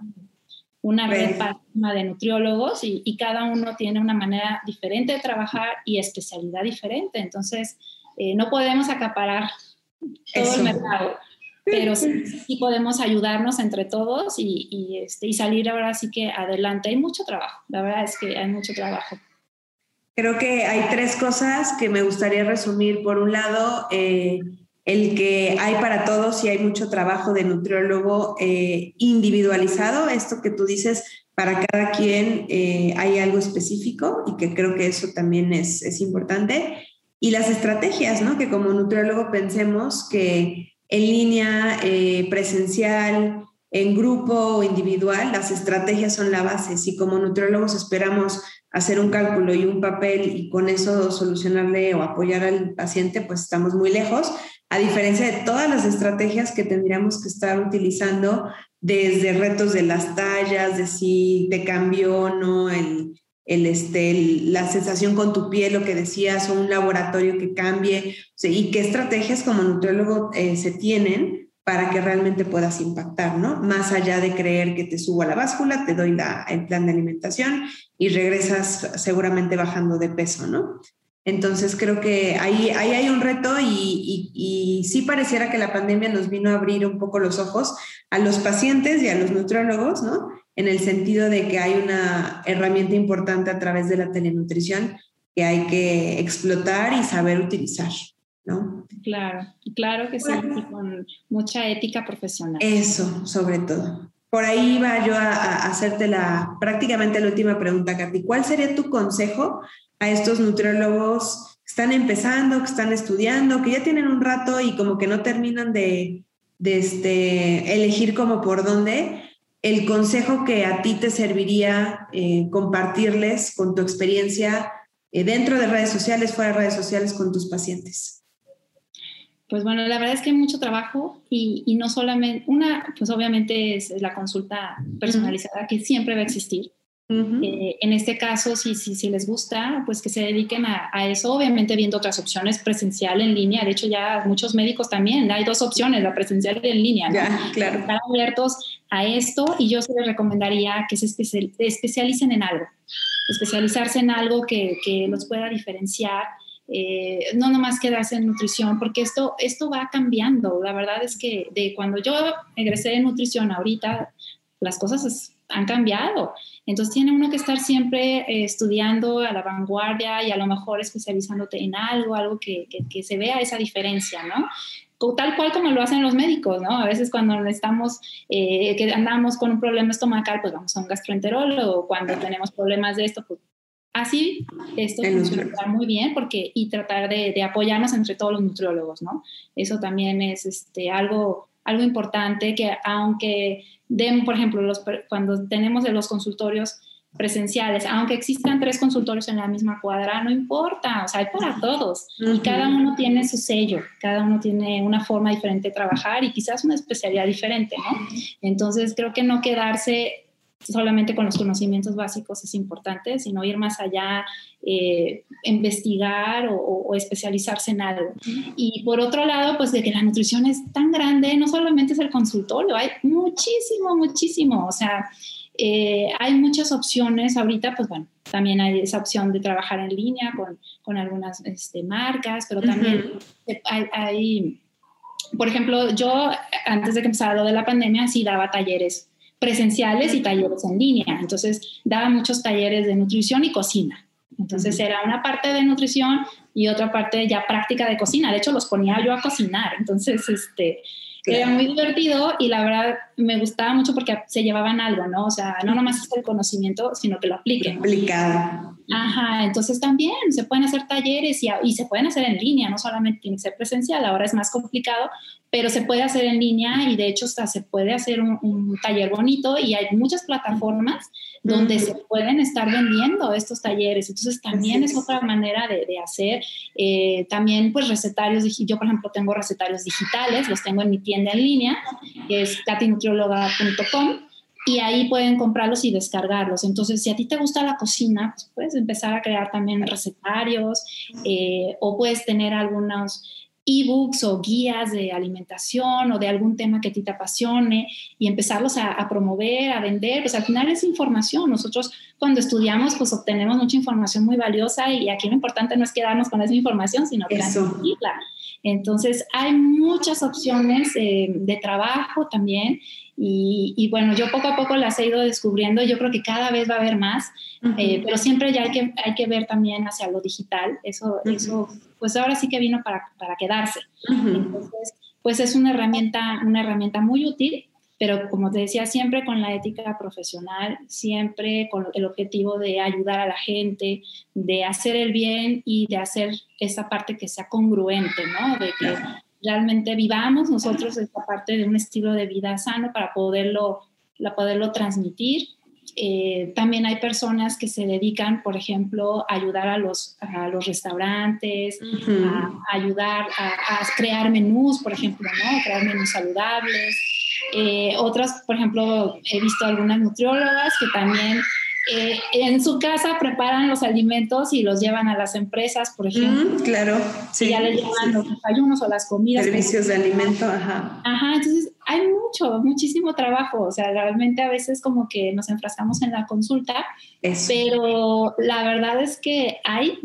una red de nutriólogos y, cada uno tiene una manera diferente de trabajar y especialidad diferente. Entonces, eh, no podemos acaparar todo el mercado, pero sí, podemos ayudarnos entre todos y, y, este, y salir ahora sí que adelante. Hay mucho trabajo, la verdad es que hay mucho trabajo. Creo que hay tres cosas que me gustaría resumir. Por un lado, eh, el que hay para todos y hay mucho trabajo de nutriólogo eh, individualizado, esto que tú dices, para cada quien eh, hay algo específico y que creo que eso también es, es importante. Y las estrategias, ¿no? Que como nutriólogo pensemos que en línea, eh, presencial, en grupo o individual, las estrategias son la base. Si como nutriólogos esperamos hacer un cálculo y un papel y con eso solucionarle o apoyar al paciente, pues estamos muy lejos a diferencia de todas las estrategias que tendríamos que estar utilizando desde retos de las tallas, de si te cambió o no el, el, este, la sensación con tu piel, lo que decías, o un laboratorio que cambie, y qué estrategias como nutriólogo eh, se tienen para que realmente puedas impactar, ¿no? Más allá de creer que te subo a la báscula, te doy la, el plan de alimentación y regresas seguramente bajando de peso, ¿no? Entonces creo que ahí, ahí hay un reto y, y, sí pareciera que la pandemia nos vino a abrir un poco los ojos a los pacientes y a los nutriólogos, ¿no? En el sentido de que hay una herramienta importante a través de la telenutrición que hay que explotar y saber utilizar, ¿no? Claro, claro que sí, y con mucha ética profesional. Eso, sobre todo. Por ahí iba yo a, a hacerte la, prácticamente la última pregunta, Katy. ¿Cuál sería tu consejo a estos nutriólogos que están empezando, que están estudiando, que ya tienen un rato y como que no terminan de, este, elegir como por dónde, el consejo que a ti te serviría eh, compartirles con tu experiencia eh, dentro de redes sociales, fuera de redes sociales con tus pacientes. Pues bueno, la verdad es que hay mucho trabajo y, no solamente, una, pues obviamente es la consulta personalizada que siempre va a existir. Eh, en este caso, si, si, si, les gusta, pues que se dediquen a, eso, obviamente viendo otras opciones, presencial, en línea. De hecho, ya muchos médicos también, hay dos opciones, la presencial y en línea. Ya, claro. Están abiertos a esto y yo se les recomendaría que se especialicen en algo, especializarse en algo que, que los pueda diferenciar. Eh, no nomás quedarse en nutrición, porque esto, esto va cambiando. La verdad es que de cuando yo egresé de nutrición ahorita, las cosas han cambiado. Entonces tiene uno que estar siempre eh, estudiando a la vanguardia y a lo mejor especializándote en algo, algo que, que, se vea esa diferencia, ¿no? tal cual como lo hacen los médicos, ¿no? A veces cuando estamos, eh, que andamos con un problema estomacal, pues vamos a un gastroenterólogo, cuando tenemos problemas de esto, pues así esto funciona muy bien porque y tratar de, de, apoyarnos entre todos los nutriólogos, ¿no? Eso también es este, algo, algo importante que aunque den, por ejemplo, los, cuando tenemos de los consultorios presenciales, aunque existan tres consultorios en la misma cuadra, no importa, o sea, hay para todos. Y cada uno tiene su sello, cada uno tiene una forma diferente de trabajar y quizás una especialidad diferente, ¿no? Entonces, creo que no quedarse solamente con los conocimientos básicos es importante, sino ir más allá, eh, investigar o, especializarse en algo. Y por otro lado, pues de que la nutrición es tan grande, no solamente es el consultorio, hay muchísimo, muchísimo, o sea, eh, hay muchas opciones ahorita, pues bueno, también hay esa opción de trabajar en línea con, con algunas este, marcas, pero también hay, hay, por ejemplo, yo antes de que empezara lo de la pandemia, sí daba talleres presenciales y talleres en línea. Entonces, daba muchos talleres de nutrición y cocina. Entonces, era una parte de nutrición y otra parte ya práctica de cocina. De hecho, los ponía yo a cocinar. Entonces, este, era muy divertido y la verdad me gustaba mucho porque se llevaban algo, ¿no? O sea, no nomás es el conocimiento, sino que lo apliquen. Aplicado. Ajá, entonces también se pueden hacer talleres y, y, se pueden hacer en línea, no solamente tiene que ser presencial, ahora es más complicado, pero se puede hacer en línea y de hecho hasta se puede hacer un, taller bonito y hay muchas plataformas donde se pueden estar vendiendo estos talleres. Entonces también es. otra manera de, hacer. Eh, también pues recetarios, yo por ejemplo tengo recetarios digitales, los tengo en mi tienda en línea, que es catinutrióloga.com y ahí pueden comprarlos y descargarlos. Entonces, si a ti te gusta la cocina, pues puedes empezar a crear también recetarios eh, o puedes tener algunos ebooks o guías de alimentación o de algún tema que a ti te apasione y empezarlos a, promover, a vender, pues al final es información. Nosotros cuando estudiamos pues obtenemos mucha información muy valiosa y aquí lo importante no es quedarnos con esa información, sino transmitirla. Entonces hay muchas opciones eh, de trabajo también y, bueno, yo poco a poco las he ido descubriendo. Yo creo que cada vez va a haber más, eh, pero siempre ya hay que, hay que ver también hacia lo digital. Eso, eso pues ahora sí que vino para, para quedarse. Entonces, pues es una herramienta, una herramienta muy útil, pero como te decía, siempre con la ética profesional, siempre con el objetivo de ayudar a la gente, de hacer el bien y de hacer esa parte que sea congruente, ¿no? De que realmente vivamos nosotros esta parte de un estilo de vida sano para poderlo, la poderlo transmitir. Eh, también hay personas que se dedican, por ejemplo, a ayudar a los, a los restaurantes, a, ayudar a, crear menús, por ejemplo, ¿no? crear menús saludables. Eh, otras, por ejemplo, he visto algunas nutriólogas que también eh, en su casa preparan los alimentos y los llevan a las empresas, por ejemplo. claro, sí. Y ya les llevan los desayunos o las comidas. Servicios de alimento, ajá. Ajá, entonces hay mucho, muchísimo trabajo. O sea, realmente a veces como que nos enfrascamos en la consulta, pero la verdad es que hay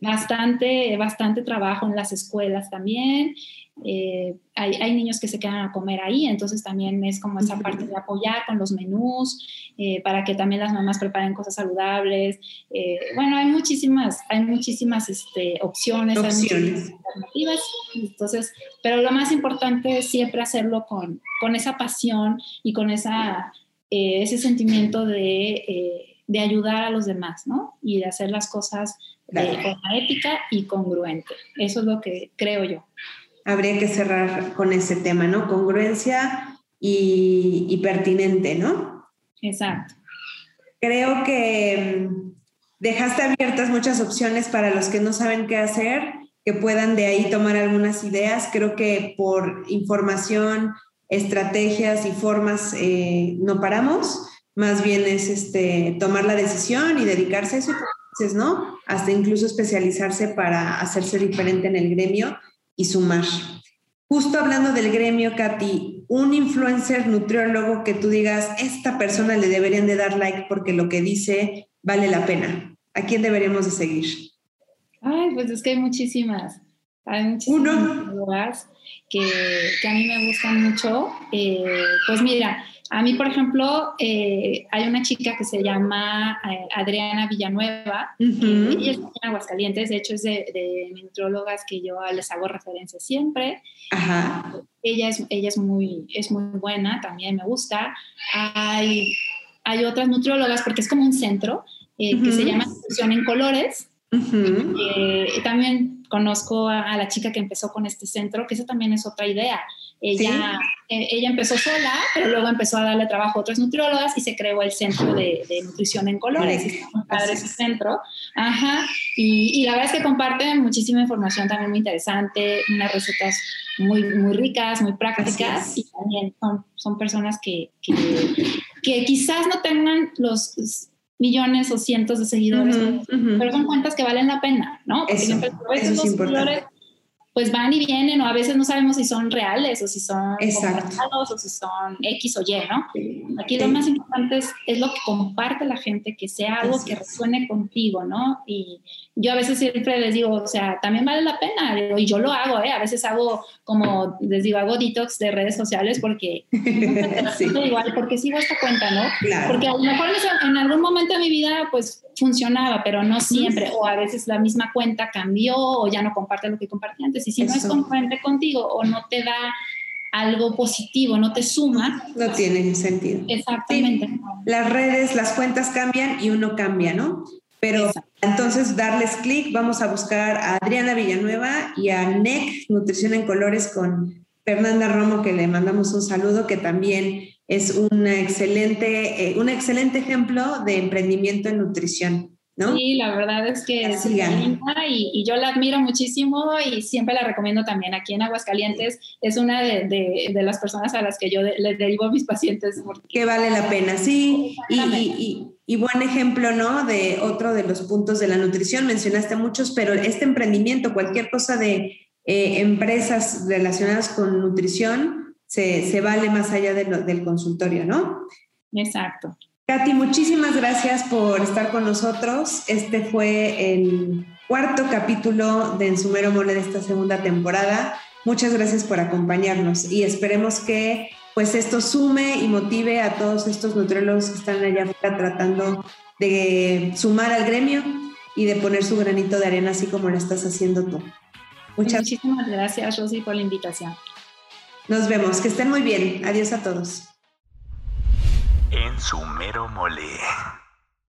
bastante, bastante trabajo en las escuelas también. Eh, hay, hay, niños que se quedan a comer ahí, entonces también es como esa parte de apoyar con los menús, eh, para que también las mamás preparen cosas saludables. Eh, bueno, hay muchísimas, hay muchísimas este, opciones, opciones. Hay alternativas, entonces, pero lo más importante es siempre hacerlo con, con esa pasión y con esa, ese sentimiento de, de, ayudar a los demás, ¿no? Y de hacer las cosas de forma ética y congruente. Eso es lo que creo yo habría que cerrar con ese tema, ¿no? Congruencia y, pertinente, ¿no? Exacto. Creo que mm, dejaste abiertas muchas opciones para los que no saben qué hacer, que puedan de ahí tomar algunas ideas. Creo que por información, estrategias y formas eh, no paramos, más bien es este, tomar la decisión y dedicarse a eso, ¿no? Hasta incluso especializarse para hacerse diferente en el gremio y sumar. Justo hablando del gremio, Katy, un influencer nutriólogo que tú digas, esta persona le deberían de dar like porque lo que dice vale la pena. ¿A quién deberíamos de seguir? Ay, pues es que hay muchísimas. Hay muchísimas Uno. Que, que, a mí me gustan mucho. Eh, pues mira, a mí, por ejemplo, eh, hay una chica que se llama eh, Adriana Villanueva, y ella es en Aguascalientes, de hecho es de, de nutrólogas que yo les hago referencia siempre. Ella, es, ella es, muy, es muy buena, también me gusta. Hay, hay otras nutriólogas, porque es como un centro eh, que se llama Nutrición en Colores. también conozco a, a, la chica que empezó con este centro, que eso también es otra idea. Ella, eh, ella empezó sola, pero luego empezó a darle trabajo a otras nutriólogas y se creó el Centro de, Nutrición en Colores. padre ese centro. Ajá. Y, y, la verdad es que comparten muchísima información también muy interesante, unas recetas muy, muy ricas, muy prácticas y también son, son personas que, que, que quizás no tengan los millones o cientos de seguidores, pero son cuentas que valen la pena, ¿no? Porque siempre eso es importante pues van y vienen o a veces no sabemos si son reales o si son comprados o si son X o Y, ¿no? Aquí lo más importante es, lo que comparte la gente, que sea algo que resuene contigo, ¿no? Y, yo a veces siempre les digo, o sea, también vale la pena, y yo lo hago, ¿eh? A veces hago, como les digo, hago detox de redes sociales porque sí. igual, porque sigo esta cuenta, ¿no? Porque a lo mejor en algún momento de mi vida, pues funcionaba, pero no siempre, o a veces la misma cuenta cambió o ya no comparte lo que compartía antes, y si no es congruente contigo o no te da algo positivo, no te suma. No tiene sentido. Exactamente. Las redes, las cuentas cambian y uno cambia, ¿no? Pero entonces darles clic, vamos a buscar a Adriana Villanueva y a NEC, Nutrición en Colores con Fernanda Romo, que le mandamos un saludo, que también es un excelente, eh, un excelente ejemplo de emprendimiento en nutrición. Sí, la verdad es que es linda y, y, yo la admiro muchísimo y siempre la recomiendo también aquí en Aguascalientes. Es una de, de, las personas a las que yo le derivo a mis pacientes. Que vale la pena, sí. Y, y, buen ejemplo, ¿no? De otro de los puntos de la nutrición. Mencionaste muchos, pero este emprendimiento, cualquier cosa de eh, empresas relacionadas con nutrición, se, se vale más allá de del consultorio, ¿no? Exacto. Katy, muchísimas gracias por estar con nosotros. Este fue el cuarto capítulo de Ensumero Mole de esta segunda temporada. Muchas gracias por acompañarnos y esperemos que pues esto sume y motive a todos estos nutriólogos que están allá afuera tratando de sumar al gremio y de poner su granito de arena así como lo estás haciendo tú. Muchas Muchísimas gracias, Rosy, por la invitación. Nos vemos, que estén muy bien. Adiós a todos en su mero mole.